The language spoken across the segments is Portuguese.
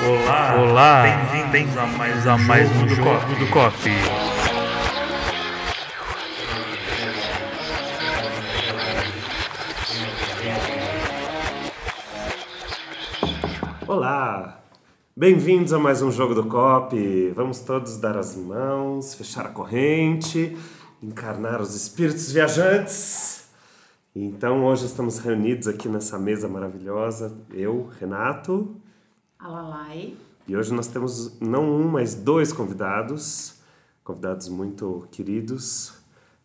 Olá, olá, bem-vindos a mais, a mais um jogo do Cop. Olá! Bem-vindos a mais um jogo do COP. Vamos todos dar as mãos, fechar a corrente, encarnar os espíritos viajantes. Então, hoje estamos reunidos aqui nessa mesa maravilhosa, eu, Renato, Alalai. e hoje nós temos não um, mas dois convidados, convidados muito queridos.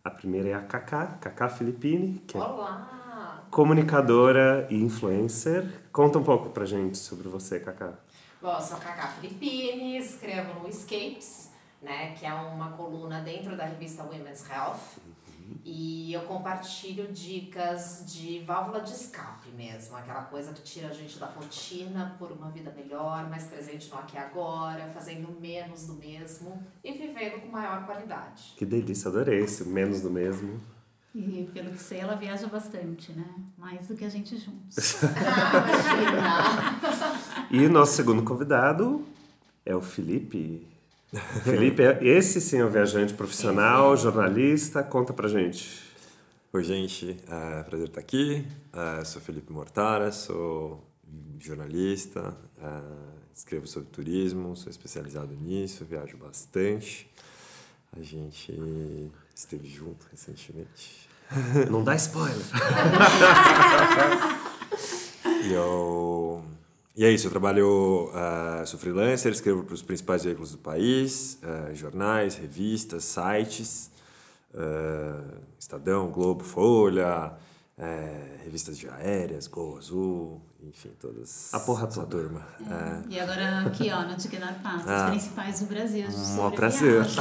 A primeira é a Cacá, Cacá Filippini, que é Olá! comunicadora e influencer. Conta um pouco pra gente sobre você, Cacá. Bom, eu sou a Cacá Filippini, escrevo no Escapes, né, que é uma coluna dentro da revista Women's Health. E eu compartilho dicas de válvula de escape mesmo, aquela coisa que tira a gente da rotina por uma vida melhor, mais presente no aqui e agora, fazendo menos do mesmo e vivendo com maior qualidade. Que delícia, adorei esse menos do mesmo. E pelo que sei, ela viaja bastante, né? Mais do que a gente juntos. Ah, imagina! E o nosso segundo convidado é o Felipe. Felipe, é- esse sim é um viajante profissional, jornalista. Conta pra gente. Oi, gente. É prazer estar aqui. É, sou Felipe Mortara, sou jornalista, é, escrevo sobre turismo, sou especializado nisso, viajo bastante. A gente esteve junto recentemente. Não dá spoiler. E, eu, e é isso, eu trabalho, eh, sou freelancer, escrevo para os principais veículos do país, eh, jornais, revistas, sites, eh, Estadão, Globo, Folha, eh, revistas de aéreas, Gol Azul, enfim, todas. A porra toda. turma. É. E agora aqui, ó, no Tiquenar Passo, Ah. os principais do Brasil. Mó sobre prazer.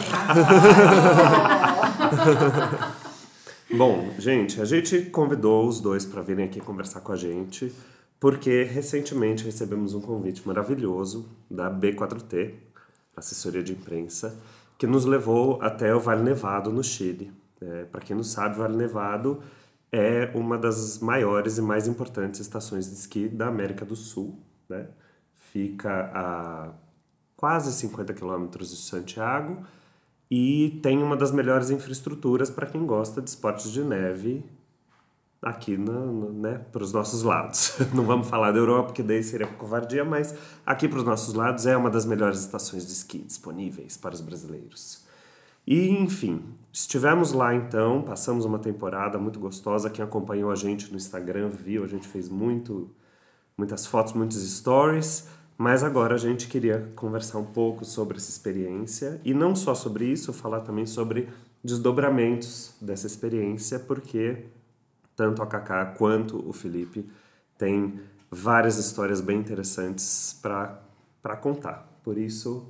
Bom, gente, a gente convidou os dois para virem aqui conversar com a gente, porque recentemente recebemos um convite maravilhoso da B4T, assessoria de imprensa, que nos levou até o Vale Nevado, no Chile. É, para quem não sabe, o Vale Nevado é uma das maiores e mais importantes estações de esqui da América do Sul. Né? Fica a quase 50 quilômetros de Santiago e tem uma das melhores infraestruturas para quem gosta de esportes de neve aqui né, para os nossos lados. Não vamos falar da Europa, porque daí seria covardia, mas aqui para os nossos lados é uma das melhores estações de esqui disponíveis para os brasileiros. E, enfim, estivemos lá então, passamos uma temporada muito gostosa. Quem acompanhou a gente no Instagram viu, a gente fez muito, muitas fotos, muitos stories. Mas agora a gente queria conversar um pouco sobre essa experiência e não só sobre isso, falar também sobre desdobramentos dessa experiência, porque tanto a Cacá quanto o Felipe têm várias histórias bem interessantes para contar. Por isso,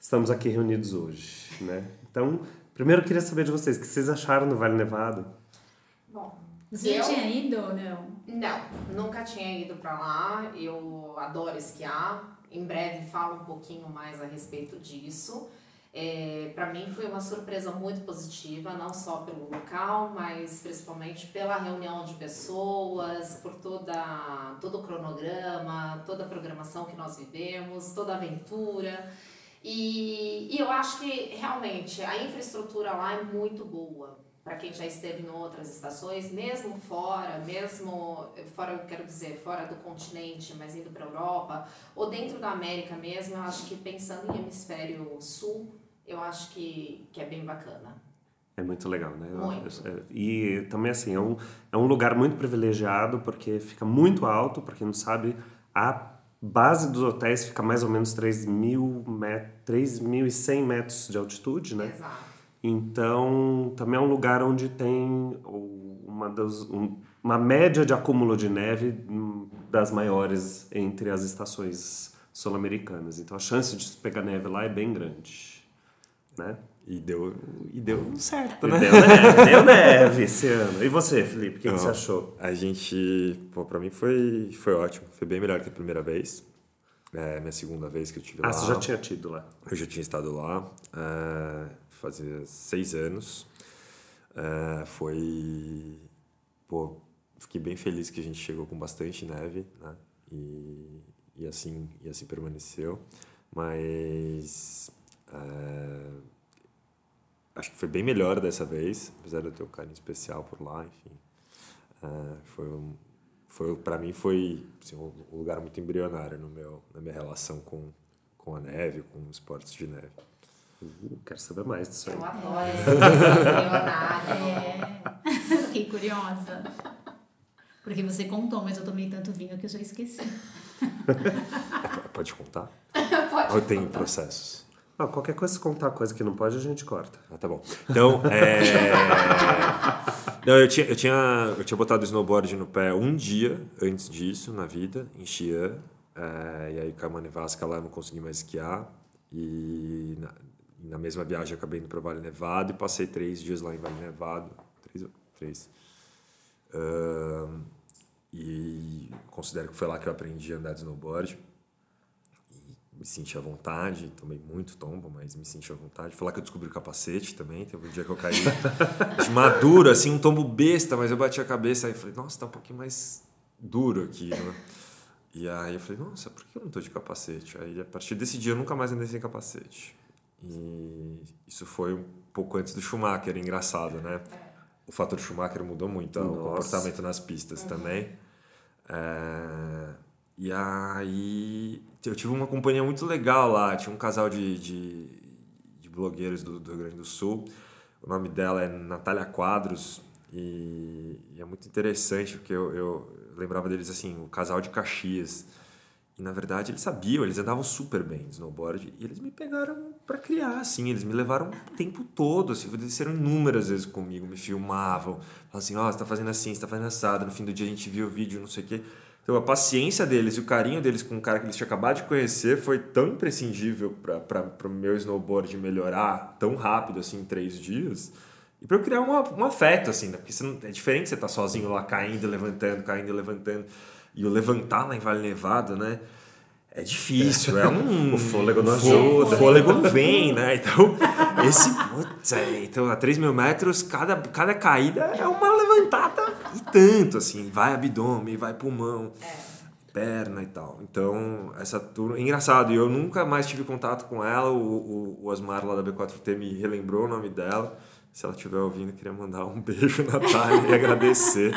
estamos aqui reunidos hoje, né? Então, primeiro eu queria saber de vocês, o que vocês acharam do Vale Nevado? Bom, Você eu- tinha ido ou não? Não, nunca tinha ido pra lá. Eu adoro esquiar. Em breve falo um pouquinho mais a respeito disso. É, para mim foi uma surpresa muito positiva, não só pelo local, mas principalmente pela reunião de pessoas, por toda, todo o cronograma, toda a programação que nós vivemos, toda a aventura. E, e eu acho que realmente a infraestrutura lá é muito boa para quem já esteve em outras estações, mesmo fora, mesmo fora, eu quero dizer, fora do continente, mas indo para a Europa, ou dentro da América mesmo, eu acho que pensando em hemisfério sul, eu acho que, que é bem bacana. É muito legal, né? Muito. eu- E também, assim, é um, é um lugar muito privilegiado, porque fica muito alto, para quem não sabe, a base dos hotéis fica mais ou menos 3.000 met- 3.100 metros de altitude, né? Exato. Então, também é um lugar onde tem uma, das, um- uma média de acúmulo de neve hum, das maiores entre as estações sul-americanas. Então, a chance de pegar neve lá é bem grande, né? E deu, e deu certo, E né? Deu neve, deu neve esse ano. E você, Felipe, o que, que você achou? A gente, pô, pra mim foi, foi ótimo. Foi bem melhor que a primeira vez. É minha segunda vez que eu tive Ah, lá. você já tinha tido lá. Eu já tinha estado lá, é, fazia seis anos. É, foi. Pô, fiquei bem feliz que a gente chegou com bastante neve, né? E, e assim, e assim permaneceu. Mas é, acho que foi bem melhor dessa vez, apesar de eu ter um carinho especial por lá, enfim. É, foi um, foi para mim foi assim, um lugar muito embrionário no meu na minha relação com com a neve, com esportes de neve. Uh, quero saber mais disso aí. Eu adoro esse embrionário. É. Fiquei curiosa. Porque você contou, mas eu tomei tanto vinho que eu já esqueci. Pode contar? Pode Ou tem contar. processos? Ah, qualquer coisa, se contar coisa que não pode, a gente corta. Ah, tá bom. Então, é... Não, eu tinha, eu, tinha, eu tinha botado snowboard no pé um dia antes disso, na vida, em Xi'an. É, e aí, com a nevasca lá, eu não consegui mais esquiar. E na, na mesma viagem, acabei indo para Vale Nevado e passei três dias lá em Vale Nevado. Três? Três. Ahn, e considero que foi lá que eu aprendi a andar de snowboard me senti à vontade, tomei muito tombo, mas me senti à vontade. Lá que eu descobri o capacete também, teve um dia que eu caí de maduro, assim, um tombo besta, mas eu bati a cabeça e falei, nossa, tá um pouquinho mais duro aqui, né? E aí eu falei, nossa, por que eu não tô de capacete? Aí a partir desse dia eu nunca mais andei sem capacete. E isso foi um pouco antes do Schumacher, engraçado, né? O fator Schumacher mudou muito o Nossa. comportamento nas pistas também. É, E aí eu tive uma companhia muito legal lá. Tinha um casal de, de, de blogueiros do, do Rio Grande do Sul. O nome dela é Natália Quadros. E, e é muito interessante porque eu, eu lembrava deles assim, o casal de Caxias. E na verdade eles sabiam, eles andavam super bem de snowboard. E eles me pegaram para criar, assim. Eles me levaram o tempo todo. Assim, desceram inúmeras vezes comigo, me filmavam. Falavam assim: ó, você tá fazendo assim, você tá fazendo assado. No fim do dia a gente viu o vídeo, não sei o quê. Então a paciência deles e o carinho deles com um cara que eles tinham acabado de conhecer foi tão imprescindível para o meu snowboard melhorar tão rápido assim em três dias. E para eu criar uma, um afeto, assim, né? Porque não, é diferente você estar sozinho lá caindo, levantando, caindo, levantando. E o levantar lá em Vale Nevado, né? É difícil, é um. O fôlego não ajuda. O fôlego não vem, né? Então, esse. Putz, é, então, a 3 mil metros, cada, cada caída é uma levantada e tanto, assim. Vai abdômen, vai pulmão, perna e tal. Então, essa turma. Engraçado, e eu nunca mais tive contato com ela. O, o, o Osmar lá da B4T me relembrou o nome dela. Se ela estiver ouvindo, eu queria mandar um beijo, Natália, e agradecer.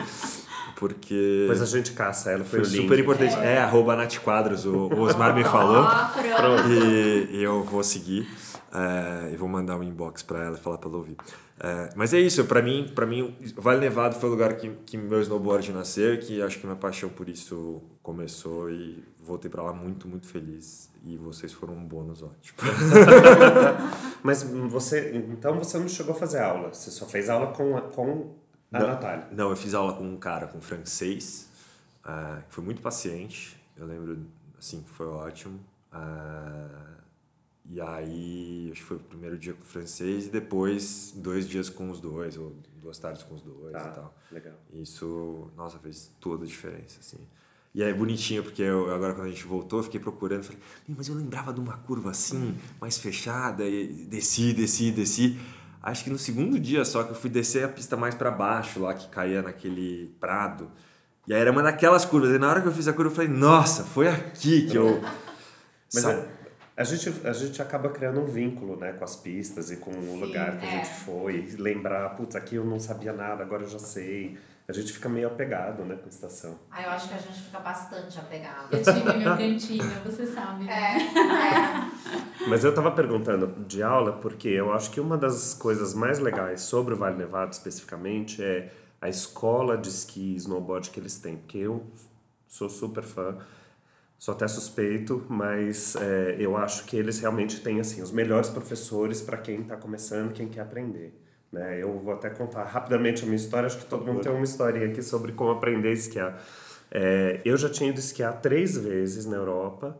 Porque. Depois a gente caça ela, foi, Foi o link. super importante. É, arroba Nath Quadros, o, o Osmar me falou. Ah, pronto. E, e eu vou seguir. é, e vou mandar um inbox pra ela e falar pra ela ouvir. É, mas é isso, pra mim, pra mim, Vale Nevado foi o lugar que, que meu snowboard nasceu e que acho que minha paixão por isso começou e voltei pra lá muito, muito feliz. E vocês foram um bônus ótimo. Mas você, então você não chegou a fazer aula, você só fez aula com com Não. Natália. Não, eu fiz aula com um cara com francês, ah, que foi muito paciente. Eu lembro, assim, foi ótimo. Ah, e aí, acho que foi o primeiro dia com o francês e depois dois dias com os dois, ou duas tardes com os dois Tá, e tal. legal. Isso, nossa, fez toda a diferença, assim. E é bonitinho, porque eu, agora quando a gente voltou, eu fiquei procurando, falei, "Ih, mas eu lembrava de uma curva assim, mais fechada, e desci, desci, desci. Acho que no segundo dia só que eu fui descer a pista mais para baixo, lá que caía naquele prado. E aí era uma daquelas curvas. E na hora que eu fiz a curva, eu falei, nossa, foi aqui que eu. Mas é- a, gente, a gente acaba criando um vínculo né, com as pistas e com o lugar que a é. gente foi. E lembrar, putz, aqui eu não sabia nada, agora eu já sei. A gente fica meio apegado né, com a estação. Ah, eu acho que a gente fica bastante apegado. Eu tive meu cantinho, você sabe. né? É, é. Mas eu tava perguntando de aula porque eu acho que uma das coisas mais legais sobre o Vale Nevado especificamente é a escola de esqui e snowboard que eles têm. Porque eu sou super fã, sou até suspeito, mas é, eu acho que eles realmente têm assim os melhores professores para quem está começando, quem quer aprender. Né? Eu vou até contar rapidamente a minha história, acho que todo mundo tem uma historinha aqui sobre como aprender a esquiar. É, eu já tinha ido esquiar três vezes na Europa,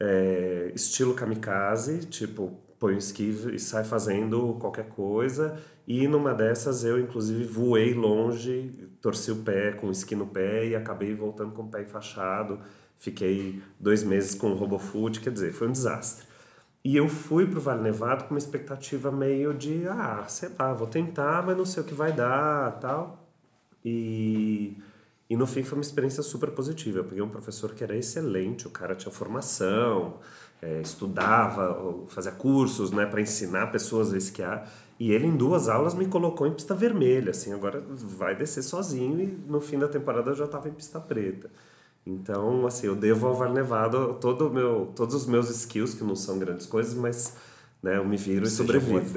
é, estilo kamikaze, tipo, põe o esqui e sai fazendo qualquer coisa. E numa dessas eu, inclusive, voei longe, torci o pé com o esqui no pé e acabei voltando com o pé enfaixado. Fiquei dois meses com o RoboFoot, quer dizer, foi um desastre. E eu fui pro Vale Nevado com uma expectativa meio de, ah, sei lá, vou tentar, mas não sei o que vai dar, tal. E, E no fim foi uma experiência super positiva. Eu peguei um professor que era excelente, o cara tinha formação, é, estudava, fazia cursos né, para ensinar pessoas a esquiar. E ele, em duas aulas, me colocou em pista vermelha. Assim, agora vai descer sozinho e no fim da temporada eu já estava em pista preta. Então, assim, eu devo ao Vale Nevado todo meu, todos os meus skills, que não são grandes coisas, mas né, eu me viro e sobrevivo.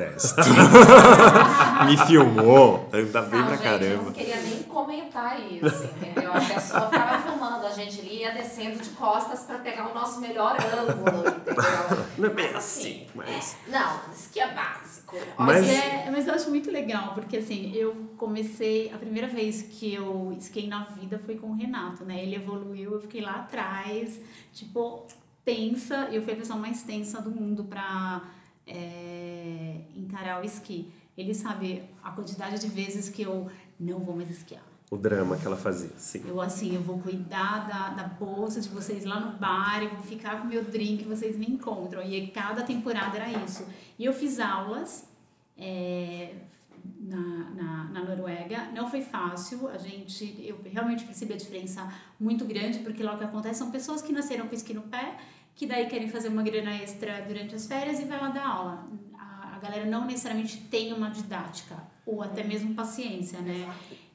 Me filmou. Anda bem Não, pra gente, eu caramba. não queria nem comentar isso, entendeu? A pessoa ficava filmando, gente ali ia descendo de costas pra pegar o nosso melhor ângulo, entendeu? Não é bem Mas assim, mas... é, não, isso que é básico. Mas- Mas, é, mas eu acho muito legal, porque assim, eu comecei, a primeira vez que eu esquei na vida foi com o Renato, né? Ele evoluiu, eu fiquei lá atrás, tipo, tensa, eu fui a pessoa mais tensa do mundo pra é, encarar o esqui. Ele sabe a quantidade de vezes que eu não vou mais esquiar. O drama que ela fazia, sim. Eu, assim, eu vou cuidar da, da bolsa de vocês lá no bar, eu vou ficar com meu drink, vocês me encontram. E cada temporada era isso. E eu fiz aulas é, na, na, na Noruega. Não foi fácil, a gente, eu realmente percebi a diferença muito grande, porque lá o que acontece são pessoas que nasceram com esqui no pé, que daí querem fazer uma grana extra durante as férias e vai lá dar aula. A, a galera não necessariamente tem uma didática, ou até mesmo paciência, né?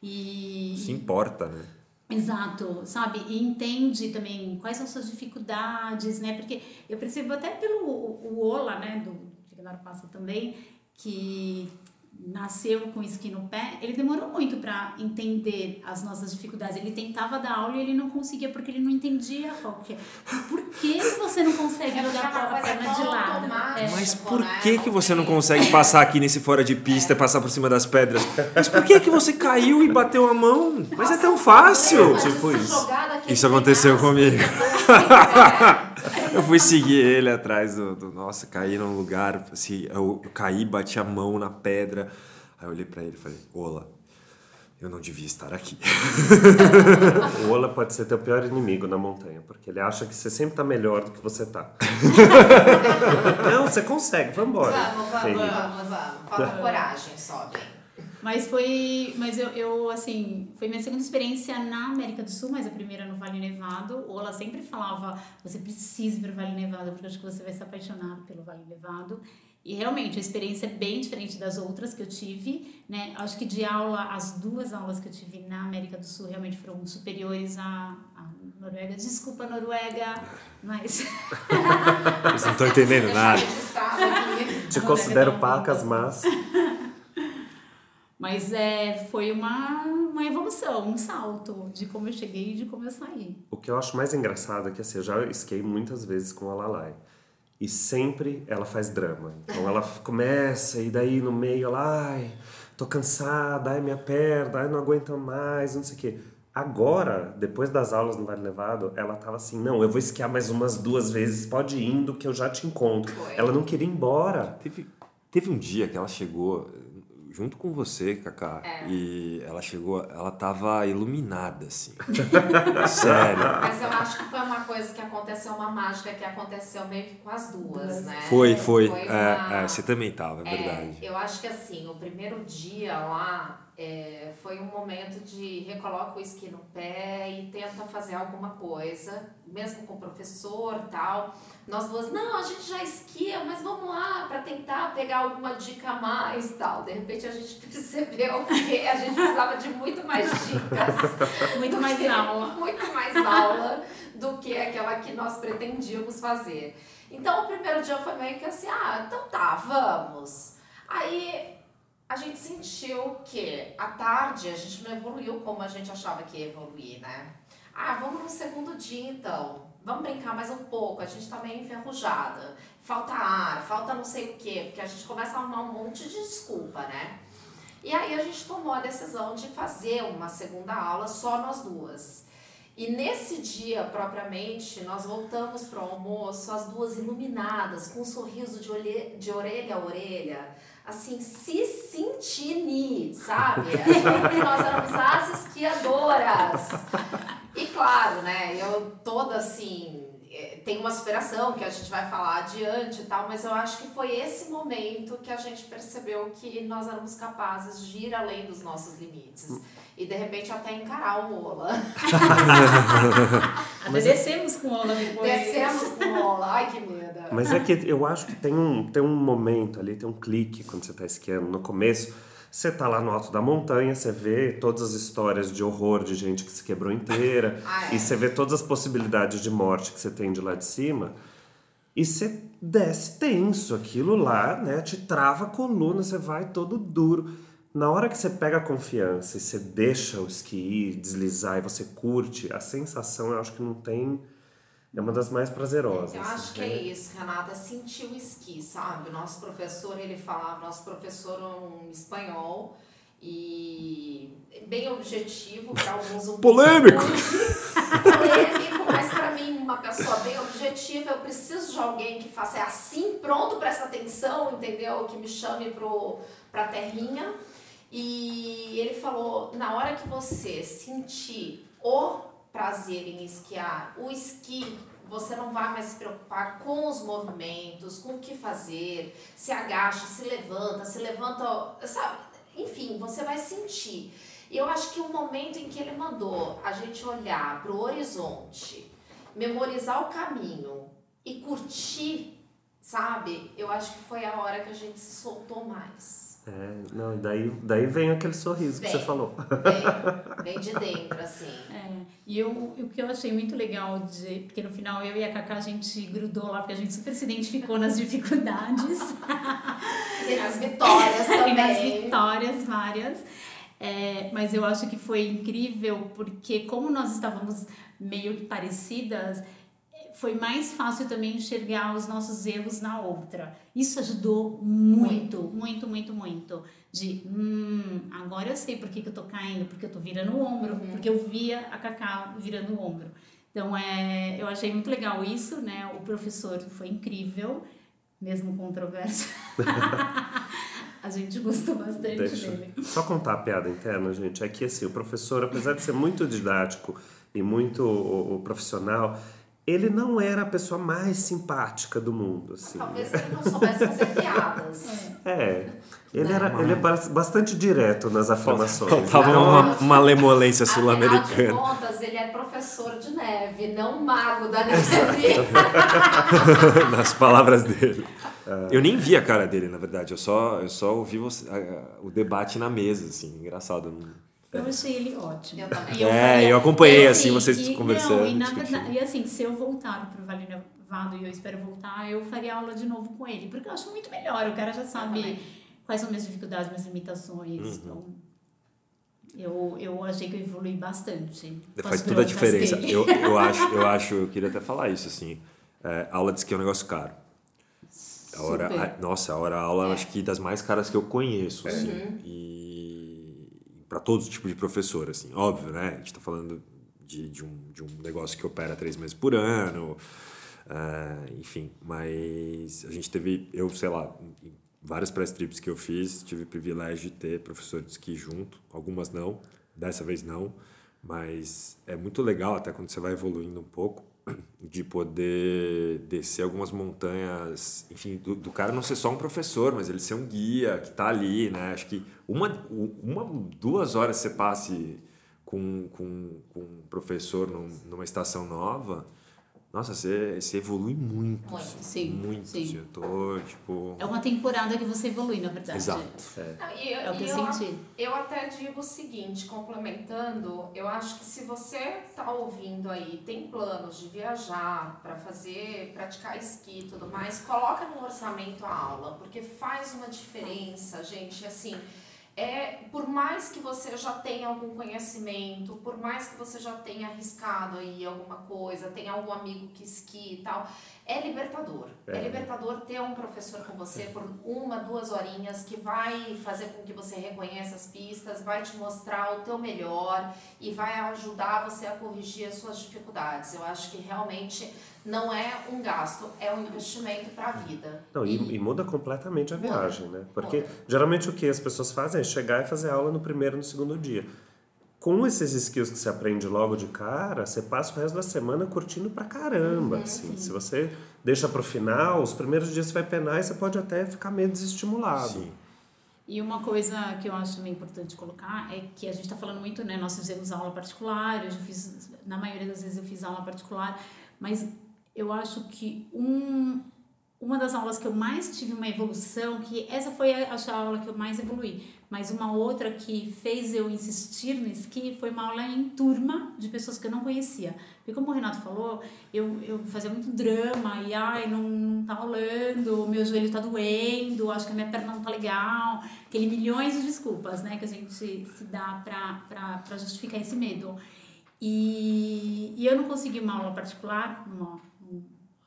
E, Se importa, né? Exato, sabe? E entende também quais são suas dificuldades, né? Porque eu percebo até pelo o o Ola, né, do Ignaro Passa também, que nasceu com esqui no pé, ele demorou muito para entender as nossas dificuldades. Ele tentava dar aula e ele não conseguia porque ele não entendia qual que é. Por que você não consegue É jogar a perna de tão lado? É. Mas por que, que você não consegue passar aqui nesse fora de pista e passar por cima das pedras? Mas por que, que você caiu e bateu a mão? Mas é tão fácil! Tipo isso. Isso aconteceu comigo. Eu fui seguir ele atrás do, do- Nossa, caí num lugar, assim, eu, eu caí, bati a mão na pedra. Aí eu olhei pra ele e falei, Ola, eu não devia estar aqui. O Ola pode ser teu pior inimigo na montanha, porque ele acha que você sempre tá melhor do que você tá. não, você consegue, vambora. Vamos, vamos, vamos, vamos. Falta coragem, sobe. Mas foi, mas eu, eu, assim, foi minha segunda experiência na América do Sul, mas a primeira no Vale Nevado. O Ola sempre falava, você precisa ir para o Vale Nevado, porque eu acho que você vai se apaixonar pelo Vale Nevado. E realmente a experiência é bem diferente das outras que eu tive, né? Acho que de aula, as duas aulas que eu tive na América do Sul realmente foram superiores à, à Noruega. Desculpa, Noruega, mas Vocês não estão entendendo nada. Te considero um pacas, mas Mas é, foi uma, uma evolução, um salto de como eu cheguei e de como eu saí. o que eu acho mais engraçado é que assim, eu já esquei muitas vezes com a Lalai. E sempre ela faz drama. Então ela começa e daí no meio ela, ai, tô cansada, ai minha perna, ai não aguento mais, não sei o quê. Agora, depois das aulas no Vale Nevado, ela tava assim, não, eu vou esquiar mais umas duas vezes, pode ir indo que eu já te encontro. Foi. Ela não queria ir embora. Teve, teve um dia que ela chegou junto com você, Cacá, É. e ela chegou, ela tava iluminada, assim. Sério. Mas eu acho que foi uma coisa que aconteceu, uma mágica que aconteceu meio que com as duas, né? Foi, foi. Foi É, uma- é, você também tava, é É, verdade. eu acho que assim, o primeiro dia lá é, foi um momento de recoloca o esqui no pé e tenta fazer alguma coisa, mesmo com o professor tal. Nós duas, não, a gente já esquia, mas vamos lá para tentar pegar alguma dica a mais tal. De repente a gente percebeu que a gente precisava de muito mais dicas. Muito mais que- aula. Muito mais aula do que aquela que nós pretendíamos fazer. Então o primeiro dia foi meio que assim, ah, então tá, vamos. Aí a gente sentiu que à tarde a gente não evoluiu como a gente achava que ia evoluir, né? Ah, vamos no segundo dia então. Vamos brincar mais um pouco, a gente tá meio enferrujada. Falta ar, falta não sei o quê, porque a gente começa a arrumar um monte de desculpa, né? E aí a gente tomou a decisão de fazer uma segunda aula só nós duas. E nesse dia, propriamente, nós voltamos para o almoço, as duas iluminadas, com um sorriso de, de orelha a orelha, assim, se sentindo, sabe? Que nós éramos as esquiadoras. E claro, né, eu toda assim, eh, tem uma superação que a gente vai falar adiante e tal, mas eu acho que foi esse momento que a gente percebeu que nós éramos capazes de ir além dos nossos limites. E de repente até encarar o Ola. Até descemos com Ola depois. Descemos com o Ola, ai que medo. Mas é que eu acho que tem um, tem um momento ali, tem um clique quando você está esquiando. No começo, você tá lá no alto da montanha, você vê todas as histórias de horror de gente que se quebrou inteira. Ah, é. E você vê todas as possibilidades de morte que você tem de lá de cima. E você desce tenso. Aquilo lá, né? Te trava a coluna, você vai todo duro. Na hora que você pega a confiança e você deixa o esqui ir, deslizar e você curte, a sensação eu acho que não tem. É uma das mais prazerosas. Eu acho que né? é isso, Renata, é sentir o esqui, sabe? O nosso professor, ele falava, nosso professor é um espanhol e bem objetivo, para alguns um Polêmico! polêmico, mas para mim uma pessoa bem objetiva, eu preciso de alguém que faça é assim, pronto, presta atenção, entendeu? Que me chame pro pra terrinha. E ele falou, na hora que você sentir o prazer em esquiar, o esqui, você não vai mais se preocupar com os movimentos, com o que fazer, se agacha, se levanta, se levanta, sabe? Enfim, você vai sentir. E eu acho que o momento em que ele mandou a gente olhar para o horizonte, memorizar o caminho e curtir, sabe? Eu acho que foi a hora que a gente se soltou mais. É, não, daí, daí vem aquele sorriso que Vem. você falou. Vem, vem de dentro, assim. É, e eu, o que eu achei muito legal, de, porque no final eu e a Cacá a gente grudou lá, porque a gente super se identificou nas dificuldades E nas vitórias e nas também. vitórias várias. É, mas eu acho que foi incrível porque como nós estávamos meio que parecidas, foi mais fácil também enxergar os nossos erros na outra. Isso ajudou muito, muito, muito, muito. De, hum, agora eu sei por que, que eu tô caindo, porque eu tô virando o ombro, porque eu via a Cacá virando o ombro. Então, é, eu achei muito legal isso, né? O professor foi incrível, mesmo controverso. a gente gostou bastante Deixa. dele. Só contar a piada interna, gente. É que assim, o professor, apesar de ser muito didático e muito o, o profissional, ele não era a pessoa mais simpática do mundo. Assim. Talvez ele não soubesse fazer piadas. É. Ele, era, ele é ba- bastante direto nas afirmações. Faltava Então, uma, uma lemolência Afinal de sul-americana. contas, ele é professor de neve, não mago da neve. nas palavras dele. Eu nem vi a cara dele, na verdade. Eu só, eu só ouvi você- a- a- o debate na mesa, assim. Engraçado. não- Eu achei ele ótimo. Eu também. É, faria- eu acompanhei, e assim, vocês e- conversando, Não, e, na discutindo. verdade, e assim, se eu voltar pro Vale Nevado e eu espero voltar, eu faria aula de novo com ele. Porque eu acho muito melhor. O cara já sabe quais são minhas dificuldades, minhas limitações. Uhum. Então, eu, eu achei que eu evolui bastante. Faz toda a diferença. dele. Eu, eu acho, eu acho, eu queria até falar isso, assim. É, aula de esqui é um negócio caro. A hora, a- nossa, a hora aula, eu É. acho que das mais caras que eu conheço, assim. Uhum. E para todos os tipos de professor, assim. Óbvio, né? A gente tá falando de, de, um, de um negócio que opera três meses por ano, é, enfim. Mas a gente teve, eu sei lá, várias press trips que eu fiz, tive o privilégio de ter professor de esqui junto. Algumas não, dessa vez não. Mas é muito legal, até quando você vai evoluindo um pouco, de poder descer algumas montanhas, enfim, do, do cara não ser só um professor, mas ele ser um guia que tá ali, né? Acho que uma, uma duas horas você passe com, com, com um professor num- numa estação nova, nossa, você, você evolui muito. Muito. assim, Sim, Muito. sim. assim, eu tô, tipo... É uma temporada que você evolui, na verdade. Exato. Não, e eu, É o que eu eu, senti. eu até digo o seguinte, complementando, eu acho que se você tá ouvindo aí, tem planos de viajar para fazer, praticar esqui e tudo mais, coloca no orçamento a aula, porque faz uma diferença, gente, assim, é, por mais que você já tenha algum conhecimento, por mais que você já tenha arriscado aí alguma coisa, tenha algum amigo que esqui e tal, é libertador. É. É. libertador ter um professor com você por uma, duas horinhas que vai fazer com que você reconheça as pistas, vai te mostrar o teu melhor e vai ajudar você a corrigir as suas dificuldades. Eu acho que realmente não é um gasto, é um investimento para a vida. Não, e, e muda completamente a Muda. viagem, né? Porque Muda. geralmente o que as pessoas fazem é chegar e fazer aula no primeiro e no segundo dia. Com esses skills que você aprende logo de cara, você passa o resto da semana curtindo pra caramba. Uhum. assim. Se você deixa pro final, os primeiros dias você vai penar e você pode até ficar meio desestimulado. Sim. E uma coisa que eu acho também importante colocar é que a gente está falando muito, né? Nós fizemos aula particular, eu já fiz, na maioria das vezes eu fiz aula particular, mas eu acho que um, uma das aulas que eu mais tive uma evolução, que essa foi a, a aula que eu mais evolui, mas uma outra que fez eu insistir no esqui foi uma aula em turma de pessoas que eu não conhecia. Porque como o Renato falou, eu, eu fazia muito drama e ai, não, não tá rolando, meu joelho tá doendo, acho que a minha perna não tá legal, aquele milhões de desculpas, né, que a gente se dá pra, pra, pra justificar esse medo. E, e eu não consegui uma aula particular, uma,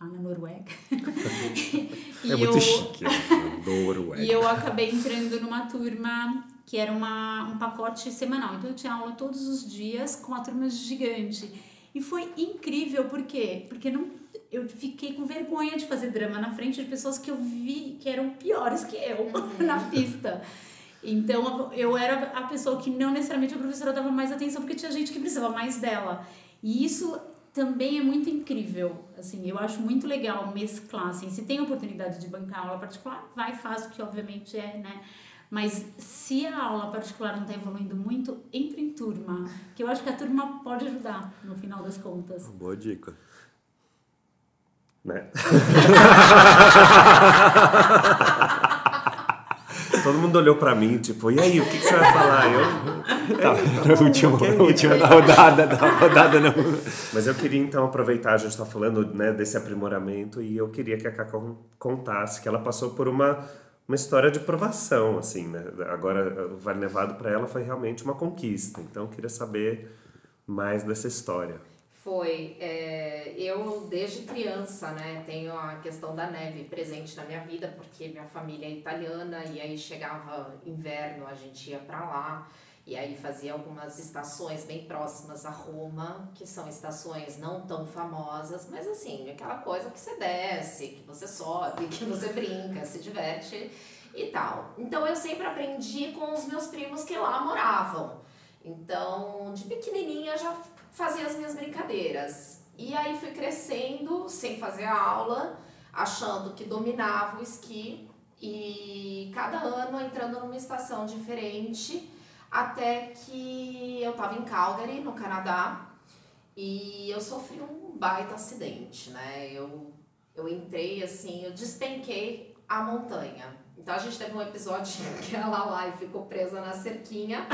na Noruega. é muito eu, chique? Noruega. E eu acabei entrando numa turma que era uma, um pacote semanal. Então eu tinha aula todos os dias com a turma gigante. E foi incrível, por quê? Porque não, eu fiquei com vergonha de fazer drama na frente de pessoas que eu vi que eram piores que eu na pista. Então eu era a pessoa que não necessariamente a professora dava mais atenção porque tinha gente que precisava mais dela. E isso também é muito incrível, assim, eu acho muito legal mesclar, assim, se tem oportunidade de bancar aula particular, vai faz o que obviamente é, né, mas se a aula particular não está evoluindo muito, entre em turma, que eu acho que a turma pode ajudar, no final das contas. Boa dica. Né? Todo mundo olhou pra mim, tipo, e aí, o que, que você vai falar? Eu, tá, no último, último da rodada, da rodada não. Mas eu queria então aproveitar, a gente tá falando né, desse aprimoramento, e eu queria que a Cacá contasse que ela passou por uma, uma história de provação, assim, né? Agora, o Vale Nevado para ela foi realmente uma conquista, então eu queria saber mais dessa história. Foi. É, eu, desde criança, né, tenho a questão da neve presente na minha vida, porque minha família é italiana e aí chegava inverno, a gente ia para lá. E aí fazia algumas estações bem próximas a Roma, que são estações não tão famosas, mas assim, aquela coisa que você desce, que você sobe, que você brinca, se diverte e tal. Então eu sempre aprendi com os meus primos que lá moravam. Então, de pequenininha já fazia as minhas brincadeiras. E aí fui crescendo sem fazer aula, achando que dominava o esqui e cada ano entrando numa estação diferente, até que eu estava em Calgary, no Canadá, e eu sofri um baita acidente, né? Eu, eu entrei assim, eu despenquei a montanha. Então a gente teve um episódio que ela lá e ficou presa na cerquinha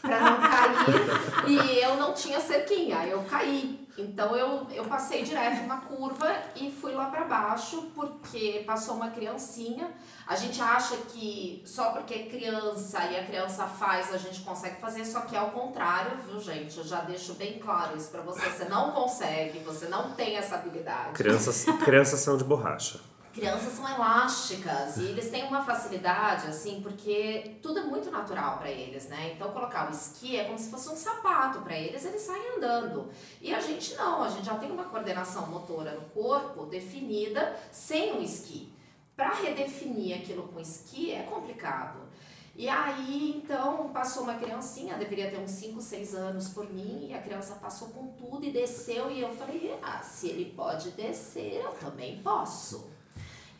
para não cair e eu não tinha cerquinha, eu caí. Então eu, eu passei direto uma curva e fui lá para baixo porque passou uma criancinha. A gente acha que só porque é criança e a criança faz a gente consegue fazer, só que é o contrário, viu, gente? Eu já deixo bem claro isso para você. Você não consegue, você não tem essa habilidade. Crianças, crianças são de borracha crianças são elásticas e eles têm uma facilidade, assim, porque tudo é muito natural para eles, né? Então, colocar o esqui é como se fosse um sapato para eles, eles saem andando. E a gente não, a gente já tem uma coordenação motora no corpo definida sem o esqui. Para redefinir aquilo com esqui é complicado. E aí, então, passou uma criancinha, deveria ter uns 5, 6 anos por mim, e a criança passou com tudo e desceu, e eu falei, ah, se ele pode descer, eu também posso.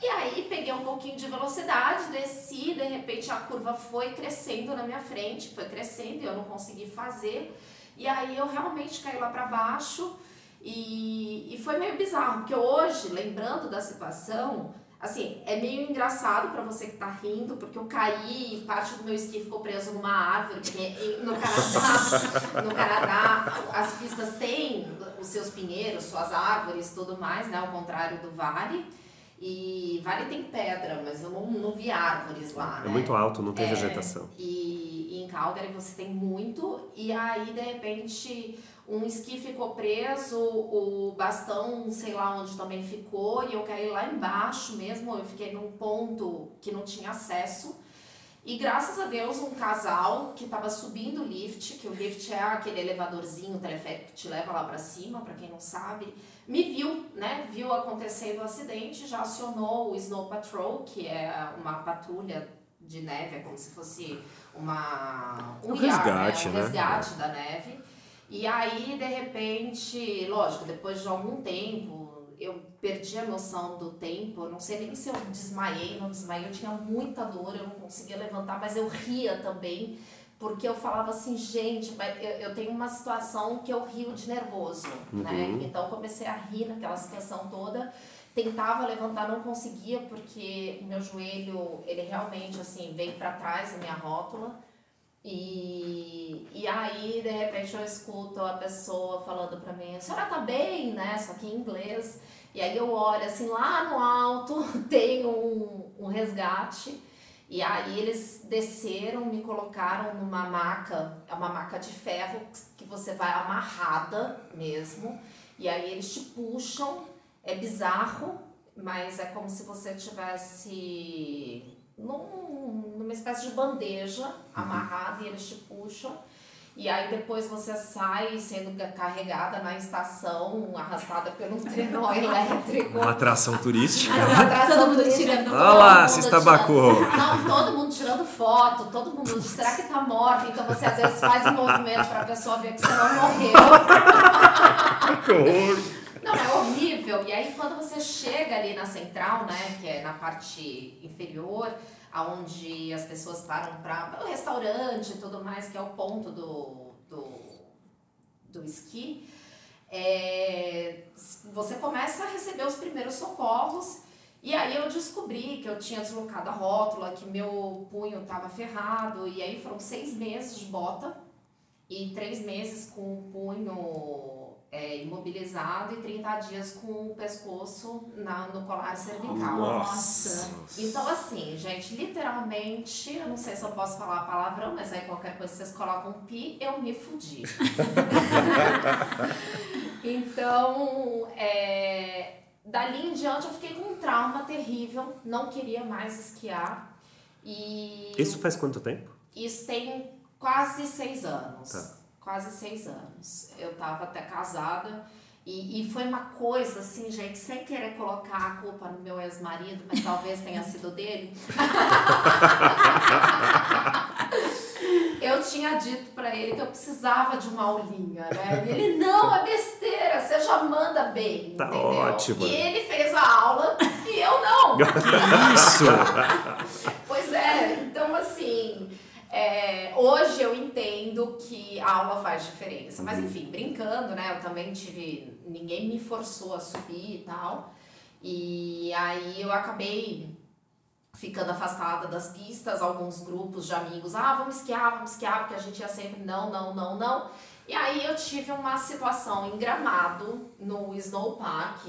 E aí peguei um pouquinho de velocidade, desci, de repente a curva foi crescendo na minha frente, foi crescendo e eu não consegui fazer. E aí eu realmente caí lá para baixo e, e foi meio bizarro, porque hoje, lembrando da situação, assim, é meio engraçado para você que tá rindo, porque eu caí e parte do meu esqui ficou preso numa árvore, porque no Canadá, no Canadá as pistas têm os seus pinheiros, suas árvores, tudo mais, né, ao contrário do vale. E Vale tem pedra, mas eu não, não vi árvores lá. É né? muito alto, não tem é, vegetação. E, e, em Calgary você tem muito, e aí de repente um esqui ficou preso, o bastão, sei lá onde também ficou, e eu caí lá embaixo mesmo, eu fiquei num ponto que não tinha acesso. E graças a Deus, um casal que estava subindo o lift, que o lift é aquele elevadorzinho teleférico que te leva lá para cima, para quem não sabe, me viu, né? Viu acontecendo o acidente, já acionou o Snow Patrol, que é uma patrulha de neve, é como se fosse uma um, um resgate, né? Um né? resgate da neve. E aí, de repente, lógico, depois de algum tempo, eu perdi perdi a noção do tempo. Eu não sei nem se eu desmaiei, não desmaiei. Eu tinha muita dor, eu não conseguia levantar, mas eu ria também. Porque eu falava assim, gente, eu, eu tenho uma situação que eu rio de nervoso, né? Então eu comecei a rir naquela situação toda. Tentava levantar, não conseguia, porque meu joelho, ele realmente, assim, veio para trás, a minha rótula. E, e aí, de repente, eu escuto a pessoa falando pra mim, a senhora tá bem, né? Só que em inglês. E aí eu olho assim, lá no alto tem um, um resgate. E aí eles desceram, me colocaram numa maca, é uma maca de ferro que você vai amarrada mesmo. E aí eles te puxam, é bizarro, mas é como se você tivesse num, numa espécie de bandeja amarrada e eles te puxam. E aí depois você sai sendo carregada na estação, arrastada pelo trenó elétrico. Uma atração turística. Uma atração Todo mundo turística. tirando Olha lá, Todo se mundo estabacou. tirando- Não, todo mundo tirando foto, todo mundo, será que tá morta? Então você às vezes faz um movimento pra pessoa ver que você não morreu. Que horror! Não, é horrível. E aí quando você chega ali na central, né, que é na parte inferior, aonde as pessoas param para o restaurante e tudo mais, que é o ponto do, do, do esqui, é, você começa a receber os primeiros socorros. E aí eu descobri que eu tinha deslocado a rótula, que meu punho estava ferrado, e aí foram seis meses de bota e três meses com o punho é, imobilizado e 30 dias com o pescoço na, no colar cervical. Nossa. Então, assim, gente, literalmente, eu não sei se eu posso falar palavrão, mas aí qualquer coisa vocês colocam um pi, eu me fudi. então, é, dali em diante eu fiquei com um trauma terrível, não queria mais esquiar. E Isso faz quanto tempo? isso tem quase seis anos. Tá. Quase seis anos. Eu tava até casada. E, e foi uma coisa assim, gente, sem querer colocar a culpa no meu ex-marido, mas talvez tenha sido dele. eu tinha dito pra ele que eu precisava de uma aulinha, né? E ele, não, é besteira, você já manda bem, Tá entendeu? ótimo. E ele fez a aula e eu não. Isso! Pois é, então assim, é, hoje eu entendo que a aula faz diferença. Mas enfim, brincando, né? Eu também tive. Ninguém me forçou a subir e tal. E aí eu acabei ficando afastada das pistas, alguns grupos de amigos, ah, vamos esquiar, vamos esquiar, porque a gente ia sempre, não, não, não, não. E aí eu tive uma situação em Gramado, no Snow Park.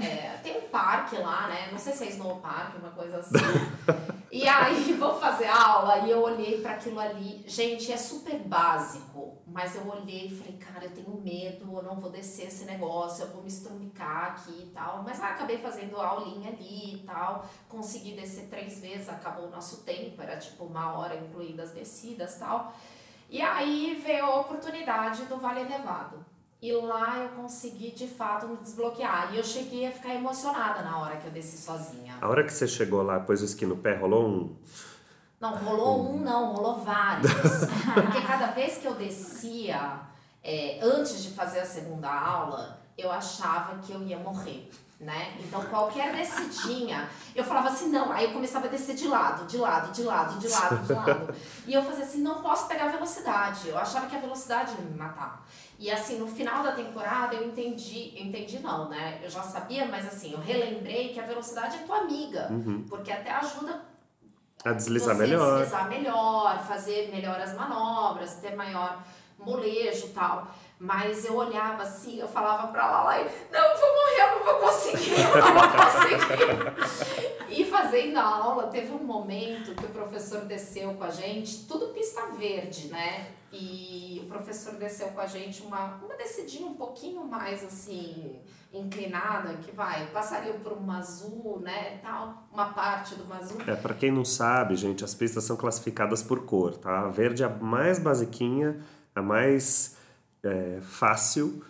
É, tem um parque lá, né? Não sei se é Snow Park, uma coisa assim. E aí vou fazer aula e eu olhei para aquilo ali. Gente, é super básico, mas eu olhei e falei, cara, eu tenho medo, eu não vou descer esse negócio, eu vou me estrumicar aqui e tal. Mas ah, acabei fazendo aulinha ali e tal. Consegui descer três vezes, acabou o nosso tempo, era tipo uma hora incluindo as descidas tal. E aí veio a oportunidade do Vale Nevado. E lá eu consegui de fato me desbloquear. E eu cheguei a ficar emocionada na hora que eu desci sozinha. A hora que você chegou lá, pôs o esqui no pé, rolou um. Não, rolou um não, rolou vários. Porque cada vez que eu descia, é, antes de fazer a segunda aula, eu achava que eu ia morrer. Né? Então qualquer descidinha, eu falava assim, não, aí eu começava a descer de lado, de lado, de lado, de lado, de lado. E eu fazia assim, não posso pegar velocidade. Eu achava que a velocidade ia me matar. E assim, no final da temporada eu entendi, eu entendi não, né? Eu já sabia, mas assim, eu relembrei que a velocidade é tua amiga. Porque até ajuda A deslizar você melhor. deslizar melhor, fazer melhor as manobras, ter maior molejo e tal. Mas eu olhava assim, eu falava pra Lalai, não, eu vou morrer, eu não vou conseguir, eu não vou conseguir. E fazendo a aula, teve um momento que o professor desceu com a gente, tudo pista verde, né? E o professor desceu com a gente uma, uma descidinha um pouquinho mais assim, inclinada, que vai, passaria por uma azul, né, tal, uma parte do azul. É, pra quem não sabe, gente, as pistas são classificadas por cor, tá? A verde é a mais basiquinha, a mais é, fácil.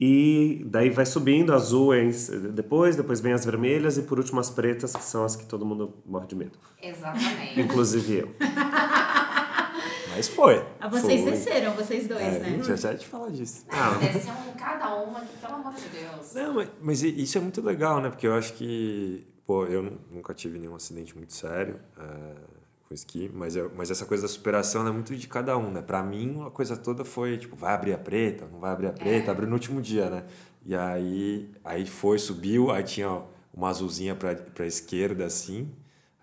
E daí vai subindo, azul é depois, depois vem as vermelhas e por último as pretas, que são as que todo mundo morre de medo. Exatamente. Inclusive eu. Mas foi. Ah, vocês foi. desceram, vocês dois, É, né? Já já te falar disso. Mas desciam cada uma que, pelo amor de Deus. Não, mas, mas isso é muito legal, né? Porque eu acho que, pô, eu nu- nunca tive nenhum acidente muito sério é, com esqui, mas, eu, mas essa coisa da superação é muito de cada um, né? Pra mim, a coisa toda foi, tipo, vai abrir a preta, não vai abrir a preta, abriu no último dia, né? E aí, aí foi, subiu, aí tinha uma azulzinha pra, pra esquerda, assim,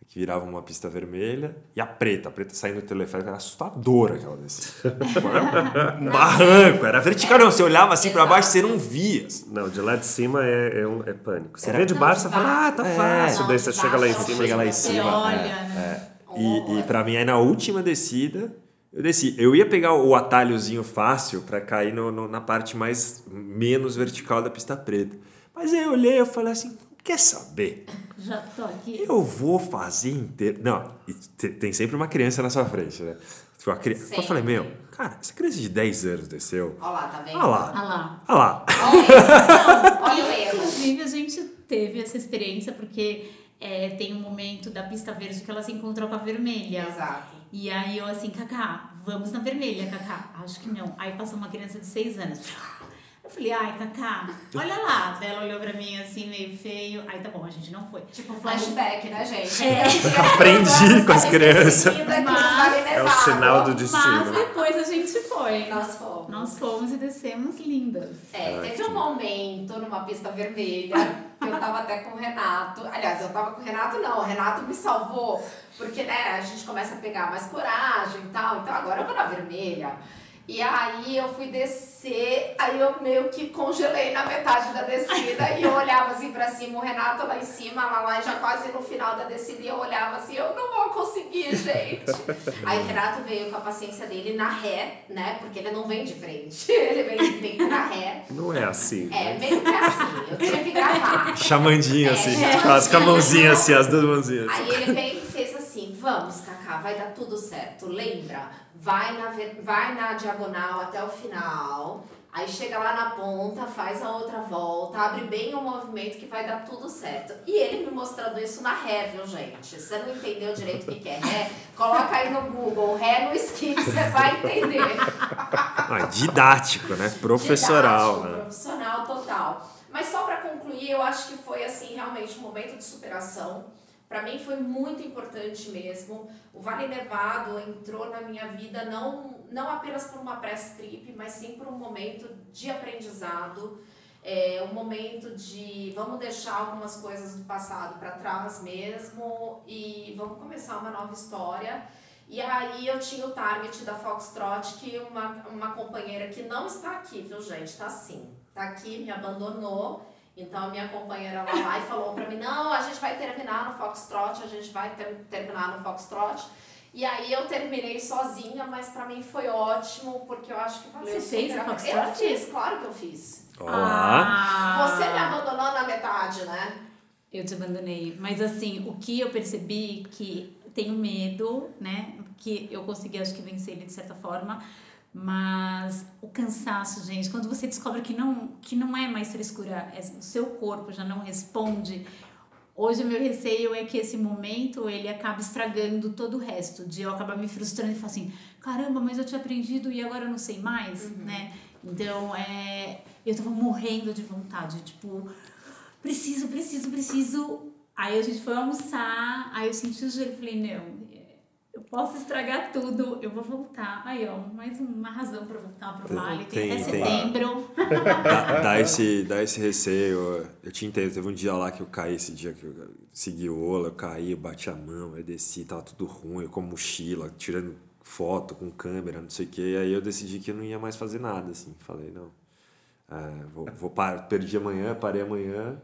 que virava uma pista vermelha, e a preta, a preta saindo do teleférico, era assustadora aquela. Era um barranco, era vertical, não, você olhava assim pra baixo, você não via. Não, de lá de cima é, é, um, é pânico. Você Era- vê de Não, baixo, de você fala, ah, tá baixo. fácil. Não, Daí você chega lá em cima. chega lá em Você cima, olha, é, E, e pra mim, aí na última descida, eu desci. Eu ia pegar o atalhozinho fácil pra cair no, no- na parte mais menos vertical da pista preta. Mas aí eu olhei e falei assim, quer saber? Já tô aqui. Eu vou fazer inteiro. Não, te- tem sempre uma criança na sua frente, né? Tipo, a cri... Eu falei, meu, cara, essa criança de 10 anos desceu. Olha lá, tá vendo? Olha lá, lá. olha lá. Olha, olha o erro. Inclusive, a gente teve essa experiência porque é, tem um momento da pista verde que ela se encontrou com a vermelha. Exato. E aí eu assim, Cacá, vamos na vermelha, Cacá. Acho que não. Aí passou uma criança de seis anos. Eu falei, ai, Cacá, olha lá. Ela olhou pra mim assim, meio feio. Aí tá bom, a gente não foi. Tipo flashback, né, gente? É. Aprendi com as crianças. É o sinal do Mas destino. depois a gente foi. Nós fomos. Nós fomos e descemos lindas. É, teve um momento numa pista vermelha que eu tava até com o Renato. Aliás, eu tava com o Renato, não. O Renato me salvou. Porque, né, a gente começa a pegar mais coragem e tal. Então agora eu vou na vermelha. E aí eu fui descer, aí eu meio que congelei na metade da descida e eu olhava assim pra cima, o Renato lá em cima, lá, lá já quase no final da descida, e eu olhava assim, eu não vou conseguir, gente. Aí o Renato veio com a paciência dele na ré, né? Porque ele não vem de frente, ele vem, vem na ré. Não é assim. É, meio que assim, eu tinha que gravar. Chamandinho, assim, É. com as com a mãozinha assim, as duas mãozinhas. Aí ele veio e fez assim: vamos, Cacá, vai dar tudo certo. Lembra? Vai na, vai na diagonal até o final. Aí chega lá na ponta, faz a outra volta, abre bem o movimento que vai dar tudo certo. E ele me mostrando isso na ré, viu, gente? Você não entendeu direito o que que é ré? Coloca aí no Google, ré no que você vai entender. Ah, didático, né? Professoral. Didático, né? profissional total. Mas só para concluir, eu acho que foi assim realmente um momento de superação. Para mim foi muito importante mesmo. O Vale Nevado entrou na minha vida não não apenas por uma press trip, mas sim por um momento de aprendizado, é, um momento de vamos deixar algumas coisas do passado para trás mesmo e vamos começar uma nova história. E aí eu tinha o target da Foxtrot, que uma, uma companheira que não está aqui, viu gente? Tá sim. Tá aqui, me abandonou. Então a minha companheira lá, lá e falou pra mim, não, a gente vai terminar no Foxtrot, a gente vai ter- terminar no Foxtrot. E aí eu terminei sozinha, mas pra mim foi ótimo, porque eu acho que valeu Você fez a. Foxtrot? Eu fiz, claro que eu fiz. Ah. Você me abandonou na metade, né? Eu te abandonei. Mas assim, o que eu percebi que tenho medo, né? Que eu consegui, acho que, vencer ele de certa forma. Mas o cansaço, gente, quando você descobre que não, que não é mais frescura, é- o seu corpo já não responde. Hoje o meu receio é que esse momento ele acaba estragando todo o resto, de eu acabar me frustrando e falar assim, caramba, mas eu tinha aprendido e agora eu não sei mais, né? Então, é, eu tava morrendo de vontade, tipo, preciso, preciso, preciso. Aí a gente foi almoçar, aí eu senti o joelho e falei, não, eu posso estragar tudo, eu vou voltar. Aí, ó, mais uma razão pra voltar pro Vale, tem, Tem- até tem. setembro. Dá, dá esse, dá esse receio. Eu te entendo. Teve um dia lá que eu caí, esse dia que eu segui o Ola, eu caí, eu bati a mão, eu desci, tava tudo ruim, eu com mochila, tirando foto com câmera, não sei o quê. Aí eu decidi que eu não ia mais fazer nada, assim. Falei, não. é, vou, vou par... Perdi amanhã, parei amanhã.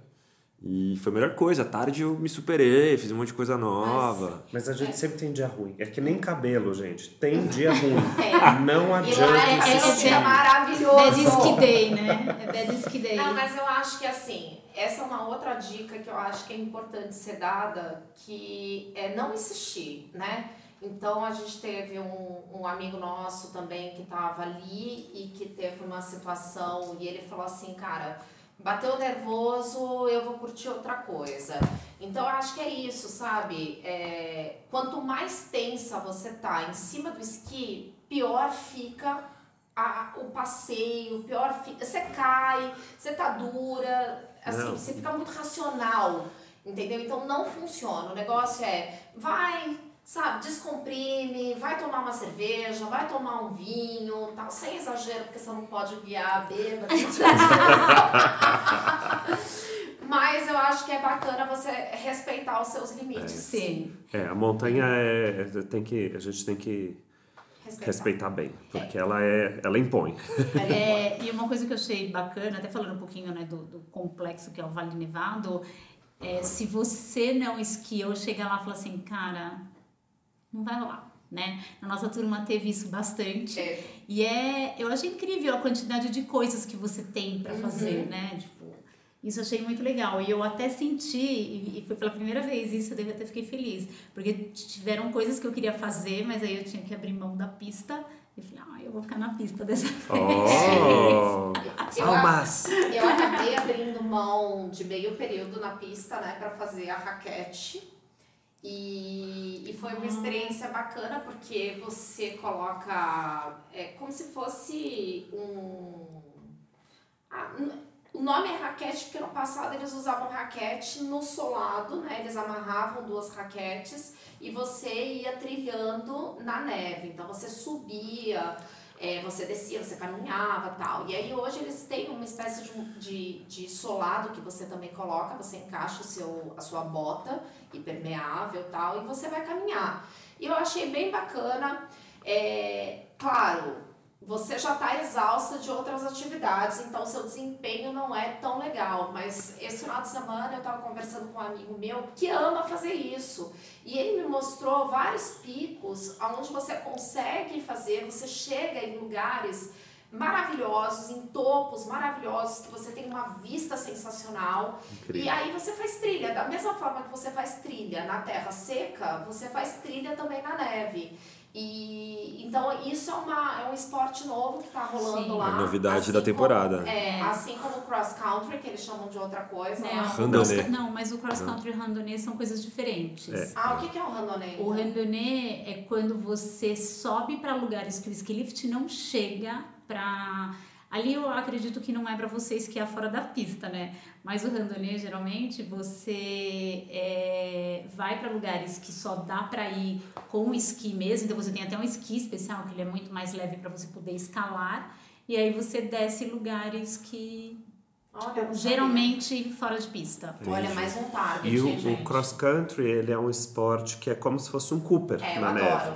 E foi a melhor coisa. À tarde eu me superei, fiz um monte de coisa nova. Mas a gente sempre tem dia ruim. É que nem cabelo, gente. Tem dia ruim. Tem. Não adianta é, é, é maravilhoso. Bad Ski Day, né? É Bad Ski Day. Não, mas eu acho que assim, essa é uma outra dica que eu acho que é importante ser dada, que é não insistir, né? Então a gente teve um, um amigo nosso também que estava ali e que teve uma situação e ele falou assim, cara, bateu nervoso, eu vou curtir outra coisa. Então eu acho que é isso, sabe? É, quanto mais tensa você tá em cima do esqui, pior fica a- o passeio, pior fica. Você cai, você tá dura, assim, Não. você fica muito racional, entendeu? Então não funciona. O negócio é, vai, sabe, descomprime, vai tomar uma cerveja, vai tomar um vinho, tal, sem exagero, porque você não pode guiar bêbado. Mas eu acho que é bacana você respeitar os seus limites. Sim. É, a montanha é, é- tem que, a gente tem que respeitar bem, porque ela é, ela impõe. É, e uma coisa que eu achei bacana, até falando um pouquinho né, do, do complexo que é o Vale Nevado, é, se você não esquia ou chega lá e fala assim, cara, não vai rolar, né? Na nossa turma teve isso bastante. É. E é, eu achei incrível a quantidade de coisas que você tem pra fazer, né? Tipo, isso eu achei muito legal. E eu até senti, e foi pela primeira vez isso, eu até fiquei feliz. Porque tiveram coisas que eu queria fazer, mas aí eu tinha que abrir mão da pista. E falei, ah, eu vou ficar na pista dessa vez. Oh! Eu, Almas! eu acabei abrindo mão de meio período na pista, né, pra fazer a raquete. E, e foi uma experiência bacana porque você coloca. É como se fosse um. ah, o nome é raquete porque no passado eles usavam raquete no solado, né? Eles amarravam duas raquetes e você ia trilhando na neve. Então você subia, é, você descia, você caminhava tal. E aí hoje eles têm uma espécie de, de, de solado que você também coloca, você encaixa o seu, a sua bota impermeável tal, e você vai caminhar. E eu achei bem bacana. É, claro, você já está exausta de outras atividades, então seu desempenho não é tão legal. Mas esse final de semana eu estava conversando com um amigo meu que ama fazer isso. E ele me mostrou vários picos onde você consegue fazer, você chega em lugares maravilhosos, em topos maravilhosos, que você tem uma vista sensacional. Incrível. E aí você faz trilha, da mesma forma que você faz trilha na terra seca, você faz trilha também na neve. E então isso é, uma, é um esporte novo que tá rolando Sim. lá. É novidade assim da como- temporada. é, assim como o cross country, que eles chamam de outra coisa. Né, Randonnée. cross- não, mas o cross country e o randonnée são coisas diferentes. É. Ah, o que, que é o randonnée? O randonnée é quando você sobe para lugares que o ski lift não chega para Ali eu acredito que não é para você esquiar fora da pista, né? Mas o randonnée, geralmente, você é, vai para lugares que só dá para ir com o esqui mesmo. Então, você tem até um esqui especial, que ele é muito mais leve para você poder escalar. E aí você desce em lugares que, Olha, geralmente, fora de pista. sabia. Olha, mais um target, E o, o cross country, ele é um esporte que é como se fosse um Cooper É, na neve.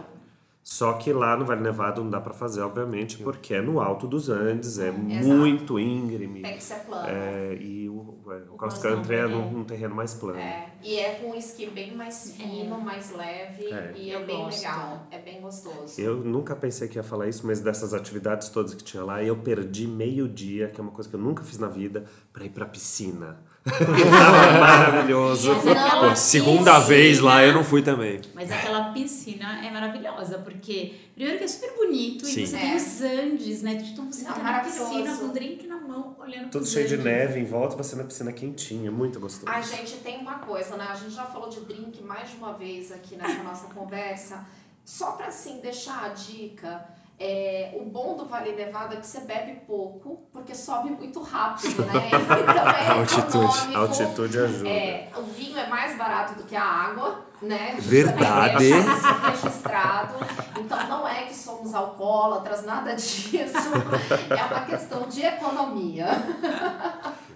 Só que lá no Vale Nevado não dá pra fazer, obviamente, porque é no alto dos Andes, é Exato. muito íngreme. Tem que ser plano. É, e o, é, o cross cross country é num, é. num terreno mais plano. É, e é com um esqui bem mais fino, mais leve É. e é Eu bem gosto. legal, é bem gostoso. Eu nunca pensei que ia falar isso, mas dessas atividades todas que tinha lá, eu perdi meio dia, que é uma coisa que eu nunca fiz na vida, pra ir pra piscina. Tava maravilhoso. Pô, segunda piscina- vez lá eu não fui também. Mas aquela piscina é maravilhosa, porque primeiro que é super bonito Sim. e você É. tem os Andes, né? Então você Não, fica na piscina com um drink na mão, olhando Tudo cheio de Andes. neve em volta, você na piscina quentinha, muito gostoso. Ai, gente, tem uma coisa, né? A gente já falou de drink mais de uma vez aqui nessa nossa conversa. Só pra, assim, deixar a dica, é, o bom do Vale Nevado é que você bebe pouco, porque sobe muito rápido, né? E também é Altitude. Altitude ajuda. É, o vinho é mais barato do que a água, né? Verdade. Deixar isso registrado. Então não é que somos alcoólatras, nada disso. É uma questão de economia.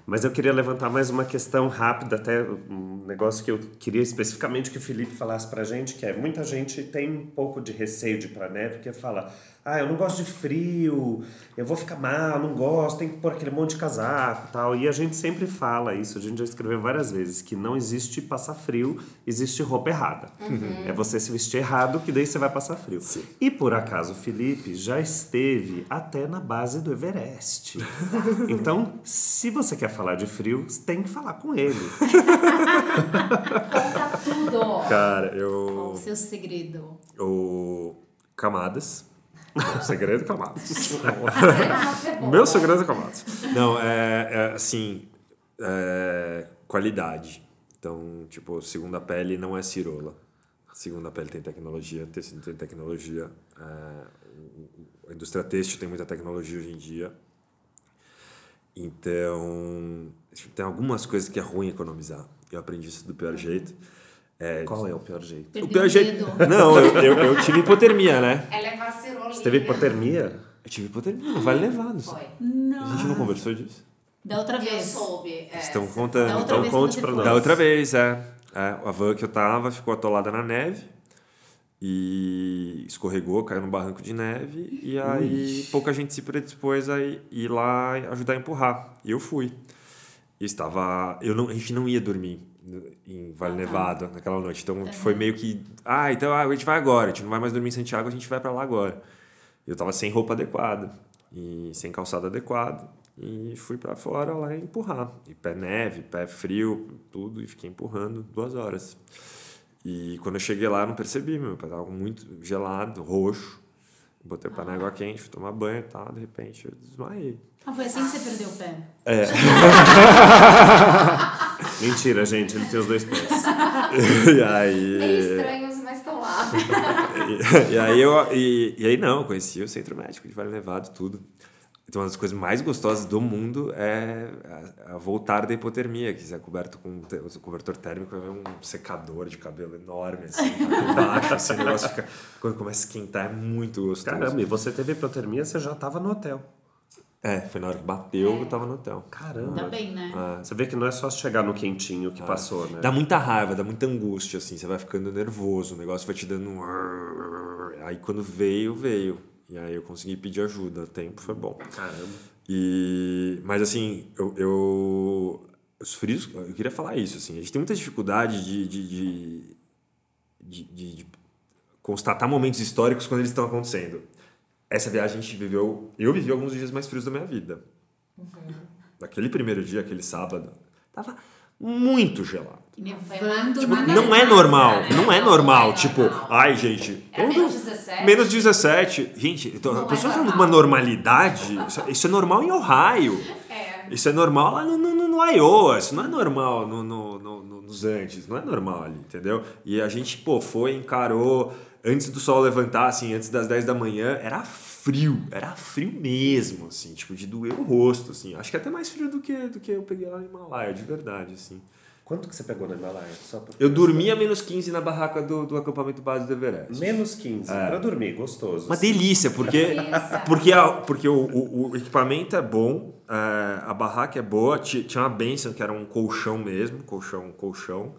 Mas eu queria levantar mais uma questão rápida, até um negócio que eu queria especificamente que o Felipe falasse pra gente, que é muita gente tem um pouco de receio de ir pra neve, porque fala, ah, eu não gosto de frio, eu vou ficar mal, não gosto, tem que pôr aquele monte de casaco e tal. E a gente sempre fala isso, a gente já escreveu várias vezes, que não existe passar frio, existe roupa errada. É você se vestir errado que daí você vai passar frio. E por acaso o Felipe já esteve até na base do Everest. Então, se você quer falar de frio, tem que falar com ele. Conta tudo. Cara, Qual eu. o seu segredo? O. Camadas. Segredo é Camadas. Cebola. Meu segredo é Camadas. Não, é, é assim. é, qualidade. Então, tipo, segunda pele não é cirola. Segundo a pele tem tecnologia, tecido tem tecnologia. é, a indústria têxtil tem muita tecnologia hoje em dia. Então, que tem algumas coisas que é ruim economizar. Eu aprendi isso do pior jeito. É, Qual é o pior jeito? o pior jeito. medo. Não, eu, eu, eu tive hipotermia, né? Ela é vacirolinha. Você teve hipotermia? Eu tive hipotermia, não vale levar. Não sei. Foi. A gente não conversou disso? Da outra Eu vez. soube. É, Estão contando. Da outra Então vez conte pra nós. Da outra vez, é. é. A van que eu tava ficou atolada na neve e escorregou, caiu no barranco de neve e aí pouca gente se predispôs a ir lá ajudar a empurrar. E eu fui. E estava... Eu não, a gente não ia dormir em Vale Ah, tá. Nevado naquela noite. Então foi meio que... Ah, então ah, a gente vai agora. A gente não vai mais dormir em Santiago, a gente vai pra lá agora. Eu tava sem roupa adequada e sem calçado adequado e fui pra fora lá empurrar. E pé neve, pé frio, tudo e fiquei empurrando duas horas. E quando eu cheguei lá, eu não percebi, meu pé tava muito gelado, roxo. Botei o pé na água quente, fui tomar banho e tal, de repente eu desmaiei. Ah, foi assim que você perdeu o pé? Mentira, gente, ele tem os dois pés. e aí. Meio estranhos, mas estão lá. e, aí eu e, e aí não, eu conheci o centro médico de Vale Nevado, tudo. Então, uma das coisas mais gostosas do mundo é a, a voltar da hipotermia, que é coberto com o cobertor térmico, é um secador de cabelo enorme, assim, tá embaixo, assim, o negócio fica. Quando começa a esquentar, é muito gostoso. Caramba, e você teve hipotermia, você já tava no hotel. É, foi na hora que bateu, eu tava no hotel. Caramba. Ainda bem, né? Ah, Você vê que não é só chegar no quentinho que passou, né? Dá muita raiva, dá muita angústia, assim, você vai ficando nervoso, o negócio vai te dando um. Aí quando veio, veio. E aí eu consegui pedir ajuda, o tempo foi bom. Caramba. E, mas assim, eu, eu os frios, eu queria falar isso, assim, a gente tem muita dificuldade de, de, de, de, de- de constatar momentos históricos quando eles estão acontecendo. Essa viagem a gente viveu, eu vivi alguns dos dias mais frios da minha vida. Naquele primeiro dia, aquele sábado, tava muito gelado. Tipo, na Não é normal, né? não é Não, normal, não é tipo, normal. ai gente, É menos não- 17? Menos 17. Gente, então, a é pessoa falando normal. uma normalidade, isso, isso é normal em Ohio. É. Isso é normal lá no, no, no Iowa, isso não é normal no, no, no- no- nos Andes, não é normal ali, entendeu? E a gente, pô, foi, encarou, antes do sol levantar, assim, antes das 10 da manhã, era frio, era frio mesmo, assim, tipo, de doer o rosto, assim. Acho que até mais frio do que, do que eu peguei lá no Himalaia, de verdade, assim. Quanto que você pegou na Himalaia? Só pra... Eu dormi a menos 15 na barraca do, do acampamento base do Everest. Menos 15. Pra dormir, gostoso. Uma delícia, porque, Delícia. porque, a- porque o, o, o equipamento é bom, é, a barraca é boa, ti- tinha uma benção que era um colchão mesmo, colchão, colchão.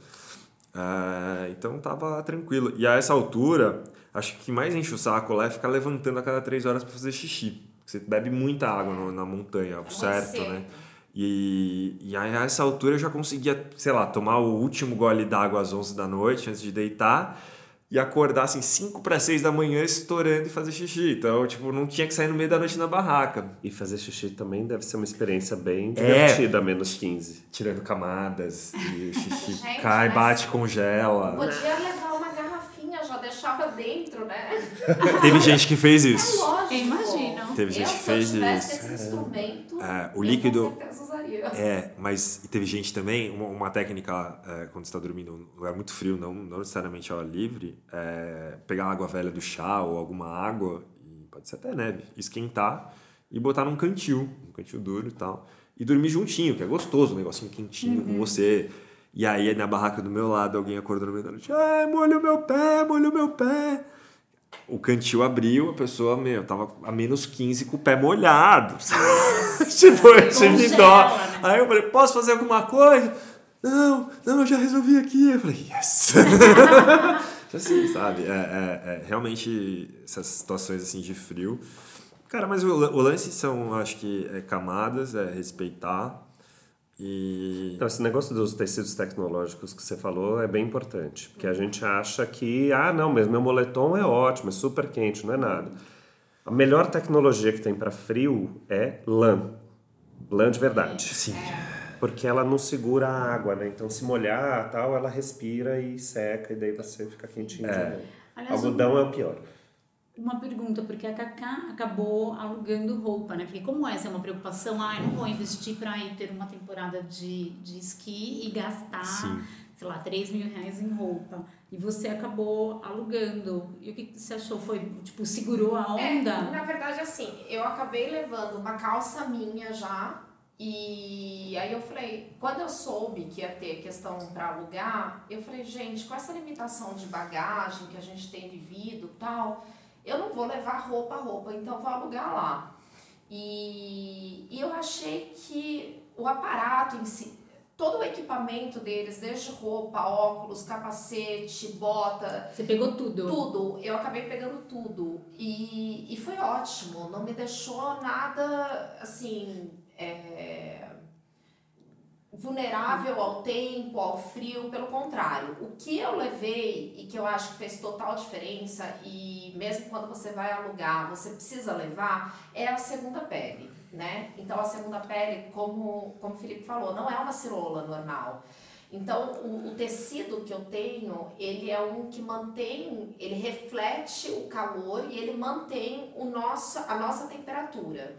É, então tava tranquilo. E a essa altura, acho que o que mais enche o saco lá é ficar levantando a cada três horas para fazer xixi. Você bebe muita água no- na montanha, muito certo, né? E, e aí, a essa altura eu já conseguia, sei lá, tomar o último gole d'água às 11 da noite antes de deitar e acordar assim 5 para 6 da manhã estourando e fazer xixi. Então, tipo, não tinha que sair no meio da noite na barraca, E fazer xixi também deve ser uma experiência bem É. divertida, menos 15. tirando camadas e o xixi Gente, cai, bate, congela. Podia levar uma garrafinha, já deixava dentro, né? Teve gente que fez É isso. lógico. Eu imagino. Teve gente eu, que se fez eu tivesse isso. esse instrumento, É, o líquido- É, mas teve gente também, uma, uma técnica é, quando você está dormindo num lugar muito frio, não, não necessariamente ao ar livre, é pegar água velha do chá ou alguma água, e pode ser até neve, esquentar e botar num cantil, um cantil duro e tal, e dormir juntinho, que é gostoso, um negocinho quentinho com você. E aí na barraca do meu lado alguém acordou no meio da noite, ai, molha o meu pé, molha o meu pé. O cantil abriu, a pessoa, meu, tava a menos 15 com o pé molhado. tipo, eu tive dó. Né? Aí eu falei, posso fazer alguma coisa? Não, não, eu já resolvi aqui. Eu falei, yes! assim, sabe? É, é- é realmente essas situações assim de frio. Cara, mas o, o lance são, acho que, é camadas, é respeitar. E. Então, esse negócio dos tecidos tecnológicos que você falou é bem importante. Porque a gente acha que, ah, não, mas meu moletom é ótimo, é super quente, não é nada. A melhor tecnologia que tem para frio é lã. Lã de verdade. Sim. Porque ela não segura a água, né? Então, se molhar tal, ela respira e seca, e daí você fica quentinho de novo. Aliás, Algodão é o pior. Uma pergunta, porque a Cacá acabou alugando roupa, né? Porque como essa é uma preocupação, ah, eu não vou investir para ir ter uma temporada de, de esqui e gastar Sim. sei lá, 3 mil reais em roupa. E você acabou alugando. E o que que você achou? Foi, tipo, segurou a onda? É, na verdade, assim, eu acabei levando uma calça minha já. E aí eu falei, quando eu soube que ia ter questão para alugar, eu falei, gente, com essa limitação de bagagem que a gente tem vivido tal, eu não vou levar roupa a roupa, então vou alugar lá. E, e eu achei que o aparato em si, todo o equipamento deles, desde roupa, óculos, capacete, bota, Você pegou tudo. tudo, eu acabei pegando tudo. E, e foi ótimo, não me deixou nada assim. é, vulnerável ao tempo, ao frio, pelo contrário. O que eu levei e que eu acho que fez total diferença, e mesmo quando você vai alugar, você precisa levar, é a segunda pele, né? Então a segunda pele, como, como o Felipe falou, não é uma cirola normal. Então, o, o tecido que eu tenho, ele é um que mantém, ele reflete o calor e ele mantém o nosso, a nossa temperatura.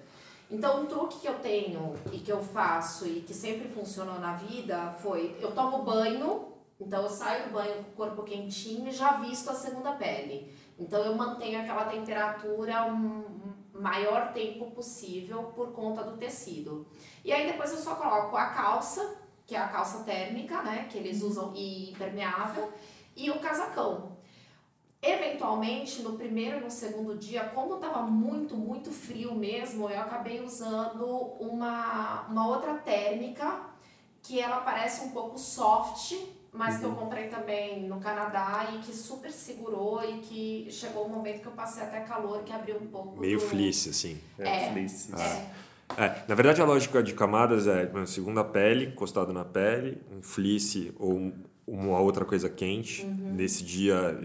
Então, um truque que eu tenho e que eu faço e que sempre funcionou na vida foi: eu tomo banho, então eu saio do banho com o corpo quentinho e já visto a segunda pele. Então, eu mantenho aquela temperatura o maior tempo possível por conta do tecido. E aí, depois eu só coloco a calça, que é a calça térmica, né, que eles usam e impermeável, e o casacão. Eventualmente, no primeiro e no segundo dia, como estava muito, muito frio mesmo, eu acabei usando uma, uma outra térmica, que ela parece um pouco soft, mas que eu comprei também no Canadá e que super segurou e que chegou um momento que eu passei até calor, que abriu um pouco Meio do... fleece, assim. É, É. feliz. É, É, na verdade, a lógica de camadas é uma segunda pele, encostado na pele, um fleece ou um- uma outra coisa quente. Nesse dia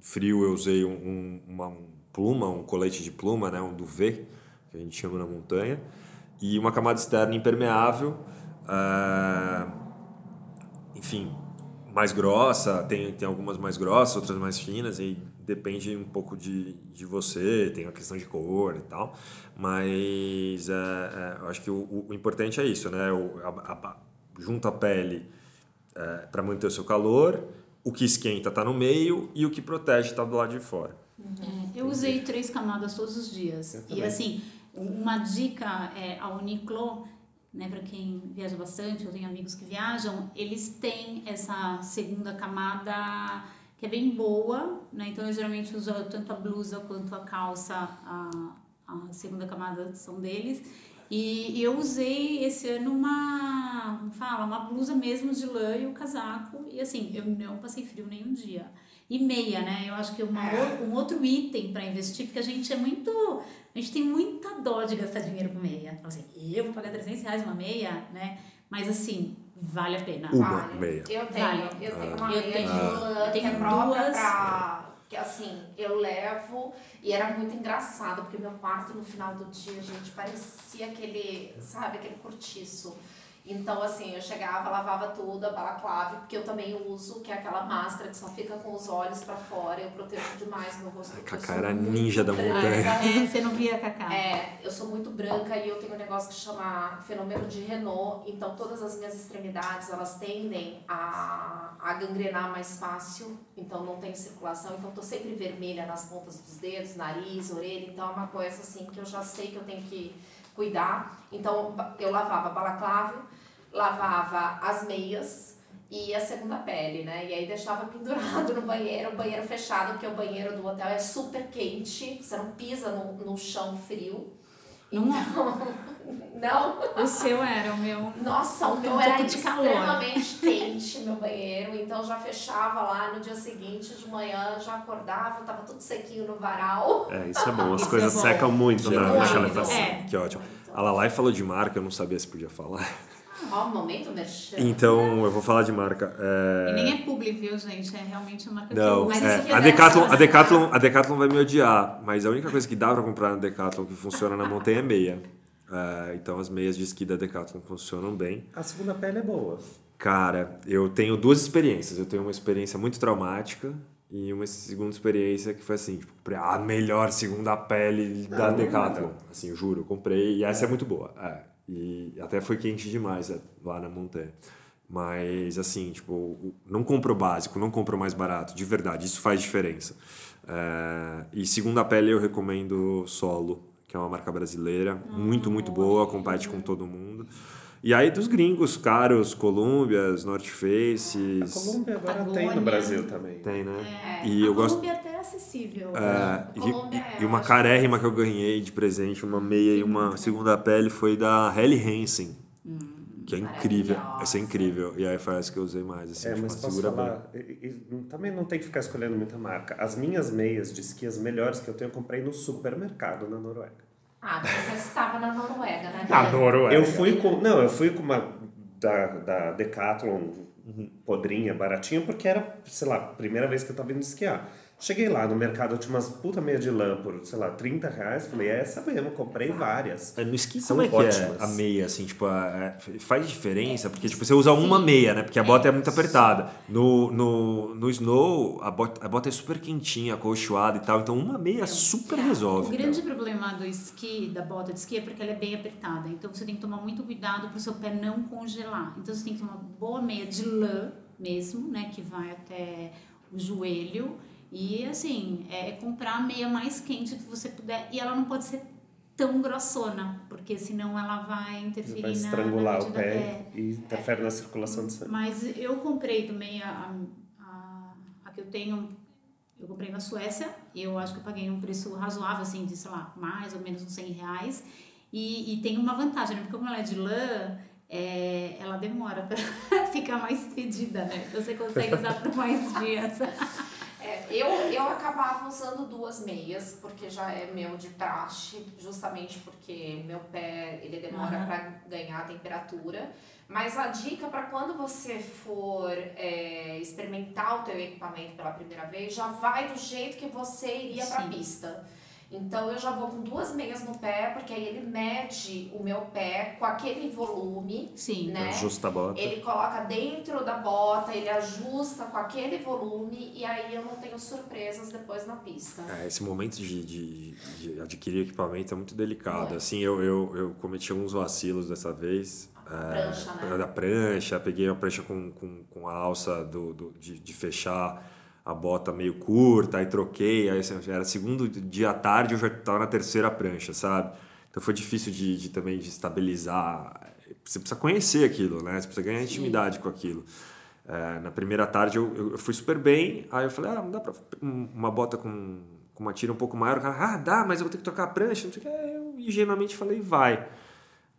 frio, eu usei um, um- uma um pluma, um colete de pluma, né, um duvet, que a gente chama na montanha, e uma camada externa impermeável. ah, enfim, mais grossa, tem, tem algumas mais grossas, outras mais finas, e depende um pouco de, de você, tem a questão de cor e tal, mas é, eu acho que o, o importante é isso, né? O, a, a, junta a pele para manter o seu calor, o que esquenta está no meio e o que protege está do lado de fora. É, eu usei três camadas todos os dias. E assim, uma dica é a Uniqlo, né, para quem viaja bastante, eu tenho amigos que viajam, eles têm essa segunda camada que é bem boa, né? Então eu geralmente uso tanto a blusa quanto a calça, a, a segunda camada são deles. E, eu usei esse ano uma, fala, uma blusa mesmo de lã e o casaco. E assim, eu não passei frio nenhum dia. E meia, né? Eu acho que uma, o- um outro item para investir, porque a gente é muito. A gente tem muita dó de gastar dinheiro com meia. Fala Assim, eu vou pagar 300 reais uma meia, né? Mas assim, vale a pena. Uma Vale. meia. Eu tenho, Vale. eu tenho uma Eu meia tenho- de lã eu que tenho é própria duas. pra. Que assim, eu levo. E era muito engraçado, porque meu quarto no final do dia, gente, parecia aquele, sabe, aquele cortiço. Então, assim, eu chegava, lavava tudo, a balaclava, porque eu também uso, que é aquela máscara que só fica com os olhos pra fora. Eu protejo demais meu rosto. eu Cacá era ninja da branca. montanha. É, você não via, Cacá? É, eu sou muito branca e eu tenho um negócio que chama fenômeno de Renault, então todas as minhas extremidades elas tendem a, a gangrenar mais fácil, então não tem circulação, então tô sempre vermelha nas pontas dos dedos, nariz, orelha, então é uma coisa assim que eu já sei que eu tenho que cuidar. Então eu lavava balaclava, lavava as meias e a segunda pele, né? E aí deixava pendurado no banheiro, o banheiro fechado, porque o banheiro do hotel é super quente, você não pisa no, no chão frio. Não é. Então, não. O seu era, o meu. Nossa, o Um meu pouco era de calor. extremamente quente, meu banheiro. Então já fechava lá no dia seguinte, de manhã, já acordava, tava tudo sequinho no varal. É, isso é bom. As Isso coisas é bom. secam muito Que na, na ótimo. calefação. É. Que ótimo. A Lalai falou de marca, eu não sabia se podia falar. Ó, um momento merchan. Então, eu vou falar de marca. E É... nem é publi, viu, gente? É realmente uma marca que eu Não. Mas é, a, Decathlon, a, Decathlon, a Decathlon vai me odiar, mas a única coisa que dá pra comprar na Decathlon que funciona na montanha é meia. É, então as meias de esqui da Decathlon funcionam bem. A segunda pele é boa. Cara, eu tenho duas experiências. Eu tenho uma experiência muito traumática e uma segunda experiência que foi assim, tipo, comprei a melhor segunda pele da Não, Decathlon. não. Assim, eu juro, eu comprei e essa é, muito boa. É, e até foi quente demais é, lá na montanha. Mas, assim, tipo, não compra o básico, não compra o mais barato, de verdade, isso faz diferença. É, e segunda pele eu recomendo Solo, que é uma marca brasileira, muito, muito boa, compete com todo mundo. E aí dos gringos caros, Columbias, North Faces. Colômbia agora tem Patagônia. no Brasil também. Tem, né? É, E a eu gosto. Colômbia é acessível. É, e- e, é, e uma carérrima que eu ganhei de presente, uma meia e uma segunda pele, foi da Helly Hansen. Que é incrível. Essa é incrível. E aí foi essa que eu usei mais. Assim, É, tipo, mas posso falar, e- e- também não tem que ficar escolhendo muita marca. As minhas meias de esqui, as melhores que eu tenho, eu comprei no supermercado na Noruega. Ah, mas você estava na Noruega, né? Na? Noruega. Eu fui com. Não, eu fui com uma da, da Decathlon podrinha, baratinha, porque era, sei lá, a primeira vez que eu tava indo esquiar. Cheguei lá no mercado, eu tinha umas puta meia de lã por, sei lá, 30 reais. Falei, é essa mesmo, comprei várias. É, No esqui, São como é que ótimas. é a meia, assim, tipo, a- é, faz diferença? Porque, tipo, você usa uma meia, né? Porque a bota é muito apertada. No, no, no snow, a bota, a bota é super quentinha, acolchoada e tal. Então, uma meia super O resolve. grande problema do esqui, da bota de esqui, é porque ela é bem apertada. Então você tem que tomar muito cuidado para o seu pé não congelar. Então você tem que tomar uma boa meia de lã mesmo, né? Que vai até o joelho. E assim, é comprar a meia mais quente que você puder. E ela não pode ser tão grossona, porque senão ela vai interferir Vai na- estrangular na o pé é. e interfere na circulação de sangue. Mas eu comprei também a, a, a que eu tenho, eu comprei na Suécia, e eu acho que eu paguei um preço razoável, assim, de, sei lá, mais ou menos uns 100 reais. E, e tem uma vantagem, né? Porque como ela é de lã, é, ela demora para ficar mais fedida, né? Então você consegue usar por mais dias. Eu, eu acabava usando duas meias, porque já é meu de praxe, justamente porque meu pé ele demora Aham. para ganhar a temperatura. Mas a dica para quando você for é, experimentar o teu equipamento pela primeira vez, já vai do jeito que você iria para a pista. Então eu já vou com duas meias no pé, porque aí ele mede o meu pé com aquele volume, Sim. né? Ajusta a bota. Ele coloca dentro da bota, ele ajusta com aquele volume e aí eu não tenho surpresas depois na pista. É, esse momento de, de, de adquirir equipamento é muito delicado. É. Assim, eu, eu, eu cometi alguns vacilos dessa vez. é, Prancha, né? Da prancha, peguei a prancha com, com, com a alça do, do, de, de fechar a bota meio curta, aí troquei, aí assim, era segundo dia à tarde, eu já estava na terceira prancha, sabe? Então foi difícil de, de também de estabilizar. Você precisa conhecer aquilo, né? Você precisa ganhar intimidade com aquilo. É, na primeira tarde eu, eu, fui super bem, aí eu falei, ah, não dá pra um- uma bota com, com uma tira um pouco maior. O cara, ah, dá, mas eu vou ter que trocar a prancha, não sei o que. Aí Eu ingenuamente falei, vai.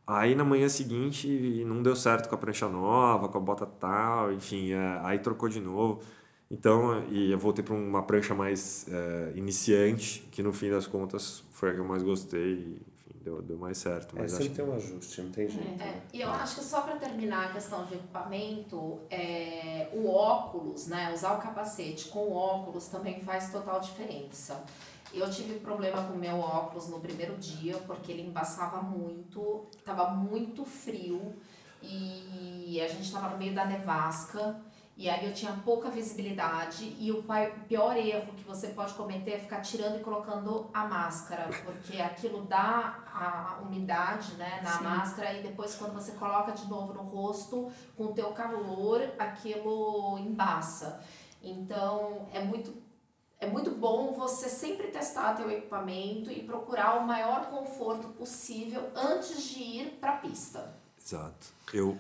Aí na manhã seguinte não deu certo com a prancha nova, com a bota tal, enfim, é, aí trocou de novo. Então, e eu voltei para uma prancha mais é, iniciante, que no fim das contas foi a que eu mais gostei, e, enfim, deu, deu mais certo. É, Mas sempre acho tem um ajuste, não tem jeito. É, e eu acho que só para terminar a questão de equipamento, é, o óculos, né? Usar o capacete com o óculos também faz total diferença. Eu tive problema com o meu óculos no primeiro dia, porque ele embaçava muito, tava muito frio e a gente estava no meio da nevasca. E aí eu tinha pouca visibilidade e o pior erro que você pode cometer é ficar tirando e colocando a máscara, porque aquilo dá a umidade né, na Sim. máscara e depois quando você coloca de novo no rosto, com o teu calor, aquilo embaça. Então é muito é muito bom você sempre testar teu equipamento e procurar o maior conforto possível antes de ir para a pista. Exato. Eu.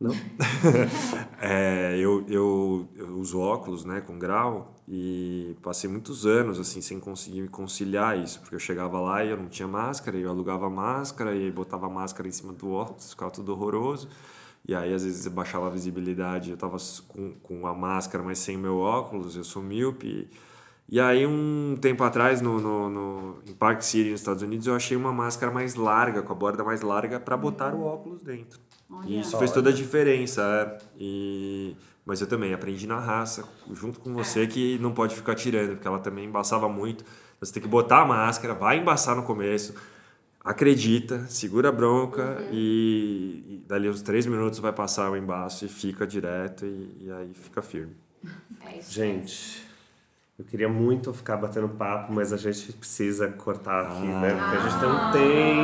Não? É, eu, eu, eu uso óculos, né, com grau, e passei muitos anos, assim, sem conseguir me conciliar isso, porque eu chegava lá e eu não tinha máscara, e eu alugava máscara, e botava máscara em cima do óculos, ficava tudo horroroso, e aí às vezes eu baixava a visibilidade, eu tava com, com a máscara, mas sem o meu óculos, eu sou míope, e aí, um tempo atrás, no, no, no, em Park City, nos Estados Unidos, eu achei uma máscara mais larga, com a borda mais larga, para botar o óculos dentro. Olha. E isso fez toda a diferença. é. E... Mas eu também aprendi na raça, junto com você, que não pode ficar tirando, porque ela também embaçava muito. Você tem que botar a máscara, vai embaçar no começo, acredita, segura a bronca e, e dali uns três minutos vai passar o embaço e fica direto e, e aí fica firme. É isso. Gente, Eu queria muito ficar batendo papo, mas a gente precisa cortar aqui, Ah. né? Porque a gente tem um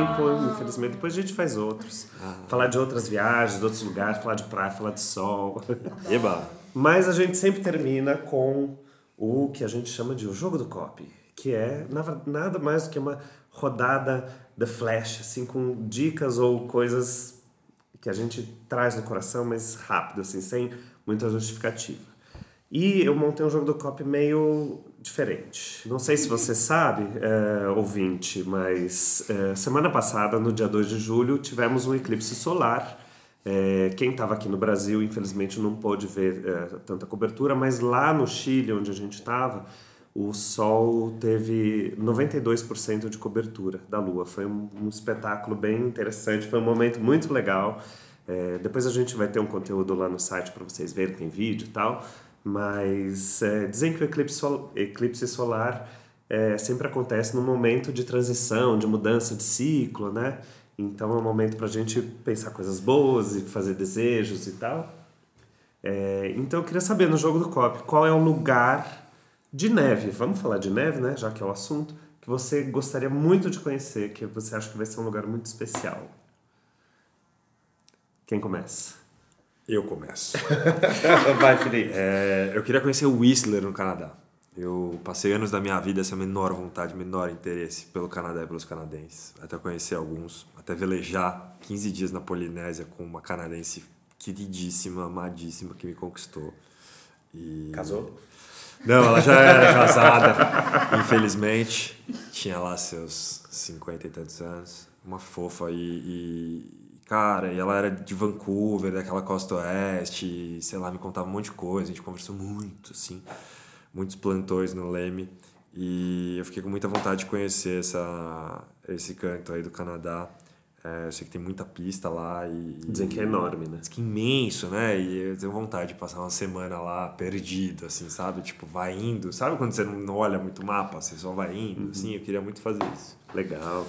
tempo, infelizmente. Depois a gente faz outros. Falar de outras viagens, de outros lugares, falar de praia, falar de sol. Eba! Mas a gente sempre termina com o que a gente chama de o jogo do copy, que é na- nada mais do que uma rodada de flash, assim, com dicas ou coisas que a gente traz no coração, mas rápido, assim, sem muita justificativa. E eu montei um jogo do copy meio diferente. Não sei se você sabe, é, ouvinte, mas é, semana passada, no dia 2 de julho, tivemos um eclipse solar. É, quem estava aqui no Brasil, infelizmente, não pôde ver é, tanta cobertura, mas lá no Chile, onde a gente estava, o Sol teve 92% de cobertura da Lua. Foi um, um espetáculo bem interessante, foi um momento muito legal. É, depois a gente vai ter um conteúdo lá no site para vocês verem, tem vídeo e tal. Mas é, dizem que o eclipse, sol- eclipse solar é, sempre acontece num momento de transição, de mudança de ciclo, né? Então é um momento para a gente pensar coisas boas e fazer desejos e tal. É, então eu queria saber no jogo do COP qual é o lugar de neve, vamos falar de neve, né? Já que é o assunto, que você gostaria muito de conhecer, que você acha que vai ser um lugar muito especial. Quem começa? Eu começo. Vai, Felipe. É, eu queria conhecer o Whistler no Canadá. Eu passei anos da minha vida sem a menor vontade, menor interesse pelo Canadá e pelos canadenses. Até conhecer alguns, até velejar 15 dias na Polinésia com uma canadense queridíssima, amadíssima, que me conquistou. E... Casou? Não, ela já era casada, infelizmente. Tinha lá seus 50 e tantos anos. Uma fofa e, e, Cara, e ela era de Vancouver, daquela costa oeste, sei lá, me contava um monte de coisa. A gente conversou muito, assim. Muitos plantões no Leme. E eu fiquei com muita vontade de conhecer essa, esse canto aí do Canadá. É, eu sei que tem muita pista lá e... Dizem que é enorme, né? Diz que é imenso, né? E eu tenho vontade de passar uma semana lá perdido, assim, sabe? Tipo, vai indo. Sabe quando você não olha muito o mapa, você só vai indo, assim? Eu queria muito fazer isso. Legal.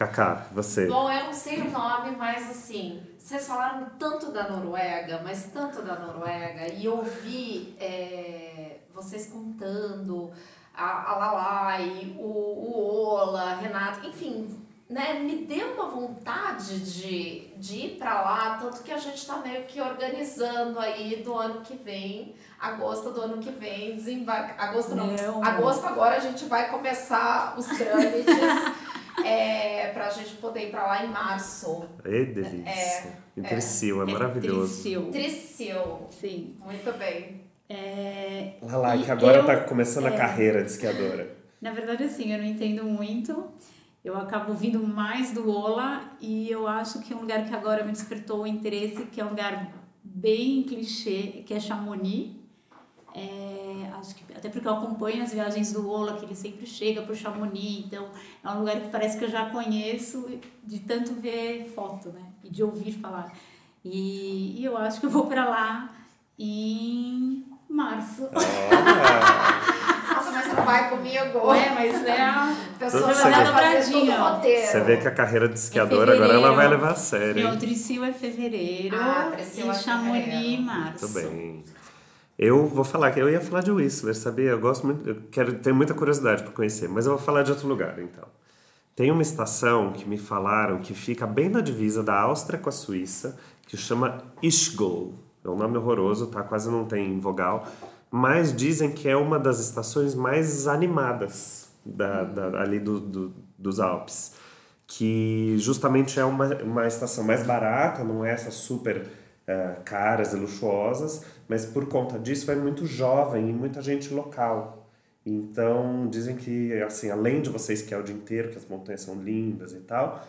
Kaká, você. Bom, eu não sei o nome, mas assim, vocês falaram tanto da Noruega, mas tanto da Noruega, e eu vi é, vocês contando a, a Lalai, o, o Ola, Renato, enfim, né, me deu uma vontade de, de ir pra lá, tanto que a gente tá meio que organizando aí do ano que vem, agosto do ano que vem, desembarcar, agosto não, Não. agosto agora a gente vai começar os trâmites. É, pra gente poder ir pra lá em março. Ê, delícia. Em Tricil, é, maravilhoso. Tricil. Tricil. Sim. Muito bem. É, Olha lá, que agora eu- tá começando a é. carreira de esquiadora. Na verdade, assim, eu não entendo muito. Eu acabo vindo mais do Ola e eu acho que é um lugar que agora me despertou o interesse, que é um lugar bem clichê, que é Chamonix. É, acho que até porque eu acompanho as viagens do Ola, que ele sempre chega por Chamonix, então é um lugar que parece que eu já conheço de tanto ver foto, né? E de ouvir falar. E, e eu acho que eu vou para lá em março. Nossa, mas você não vai comigo? Ué, mas é a pessoa Você vai vê- fazer todo o roteiro. Você vê que a carreira de esquiadora agora ela vai levar a sério. Meu? Tricil é fevereiro Ah, e é Chamonix fevereiro. em março. Muito bem. Eu vou falar que eu ia falar de Whistler, sabia? Eu gosto muito, eu quero tenho muita curiosidade para conhecer, mas eu vou falar de outro lugar, então. Tem uma estação que me falaram que fica bem na divisa da Áustria com a Suíça, que chama Ischgl. É um nome horroroso, tá? Quase não tem vogal, mas dizem que é uma das estações mais animadas da, da- ali do, do- dos Alpes que justamente é uma, uma estação mais barata, não é essas super eh, caras e luxuosas, mas por conta disso vai muito jovem e muita gente local. Então dizem que assim, além de você esquiar o dia inteiro, que as montanhas são lindas e tal,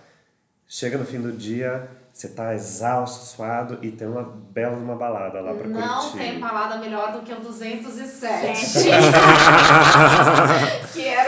chega no fim do dia, você tá exausto, suado e tem uma bela uma balada lá para Não curtir. tem balada melhor do que o 207. que era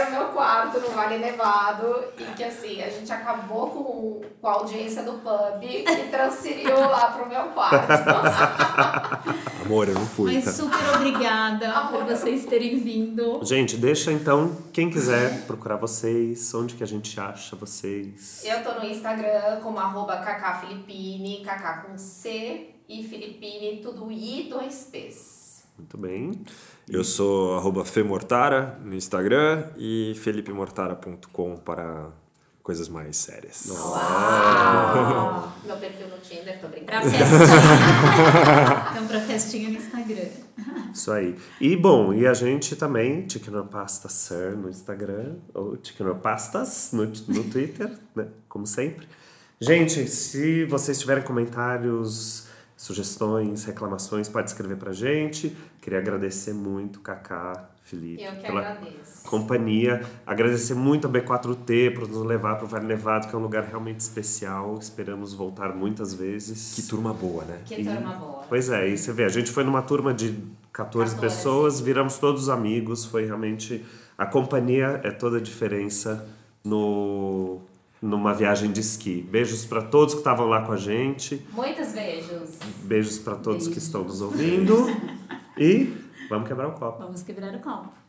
o meu quarto no Vale Nevado. E que assim, a gente acabou com, com a audiência do pub e transferiu lá pro meu quarto. Amor, eu não fui, Mas tá? super obrigada por vocês terem vindo. Gente, deixa então, quem quiser procurar vocês, onde que a gente acha vocês. Eu tô no Instagram como arroba cacafilipine, cacá com C e Filipine, tudo I, dois P's. Muito bem. Eu sou arroba Femortara no Instagram e felipemortara.com para coisas mais sérias. Uau! Meu perfil no Tinder, tô Pra brincando. festinha. então, pra festinha no Instagram. Isso aí. E bom, e a gente também, Tiquinopasta Sir no Instagram, ou Tiquinopastas no, no Twitter, né? Como sempre. Gente, se vocês tiverem comentários, sugestões, reclamações, pode escrever pra gente. Queria agradecer muito, Kaká, Felipe, Eu que pela agradeço. companhia. Agradecer muito a B4T por nos levar para o Vale Nevado, que é um lugar realmente especial. Esperamos voltar muitas vezes. Que turma boa, né? Que turma boa. Pois é, e você vê, a gente foi numa turma de 14, 14. pessoas, viramos todos amigos, foi realmente. A companhia é toda a diferença no, numa viagem de esqui. Beijos para todos que estavam lá com a gente, Muitos beijos. beijos para todos que Beijos. estão nos ouvindo e vamos quebrar o copo. Vamos quebrar o copo.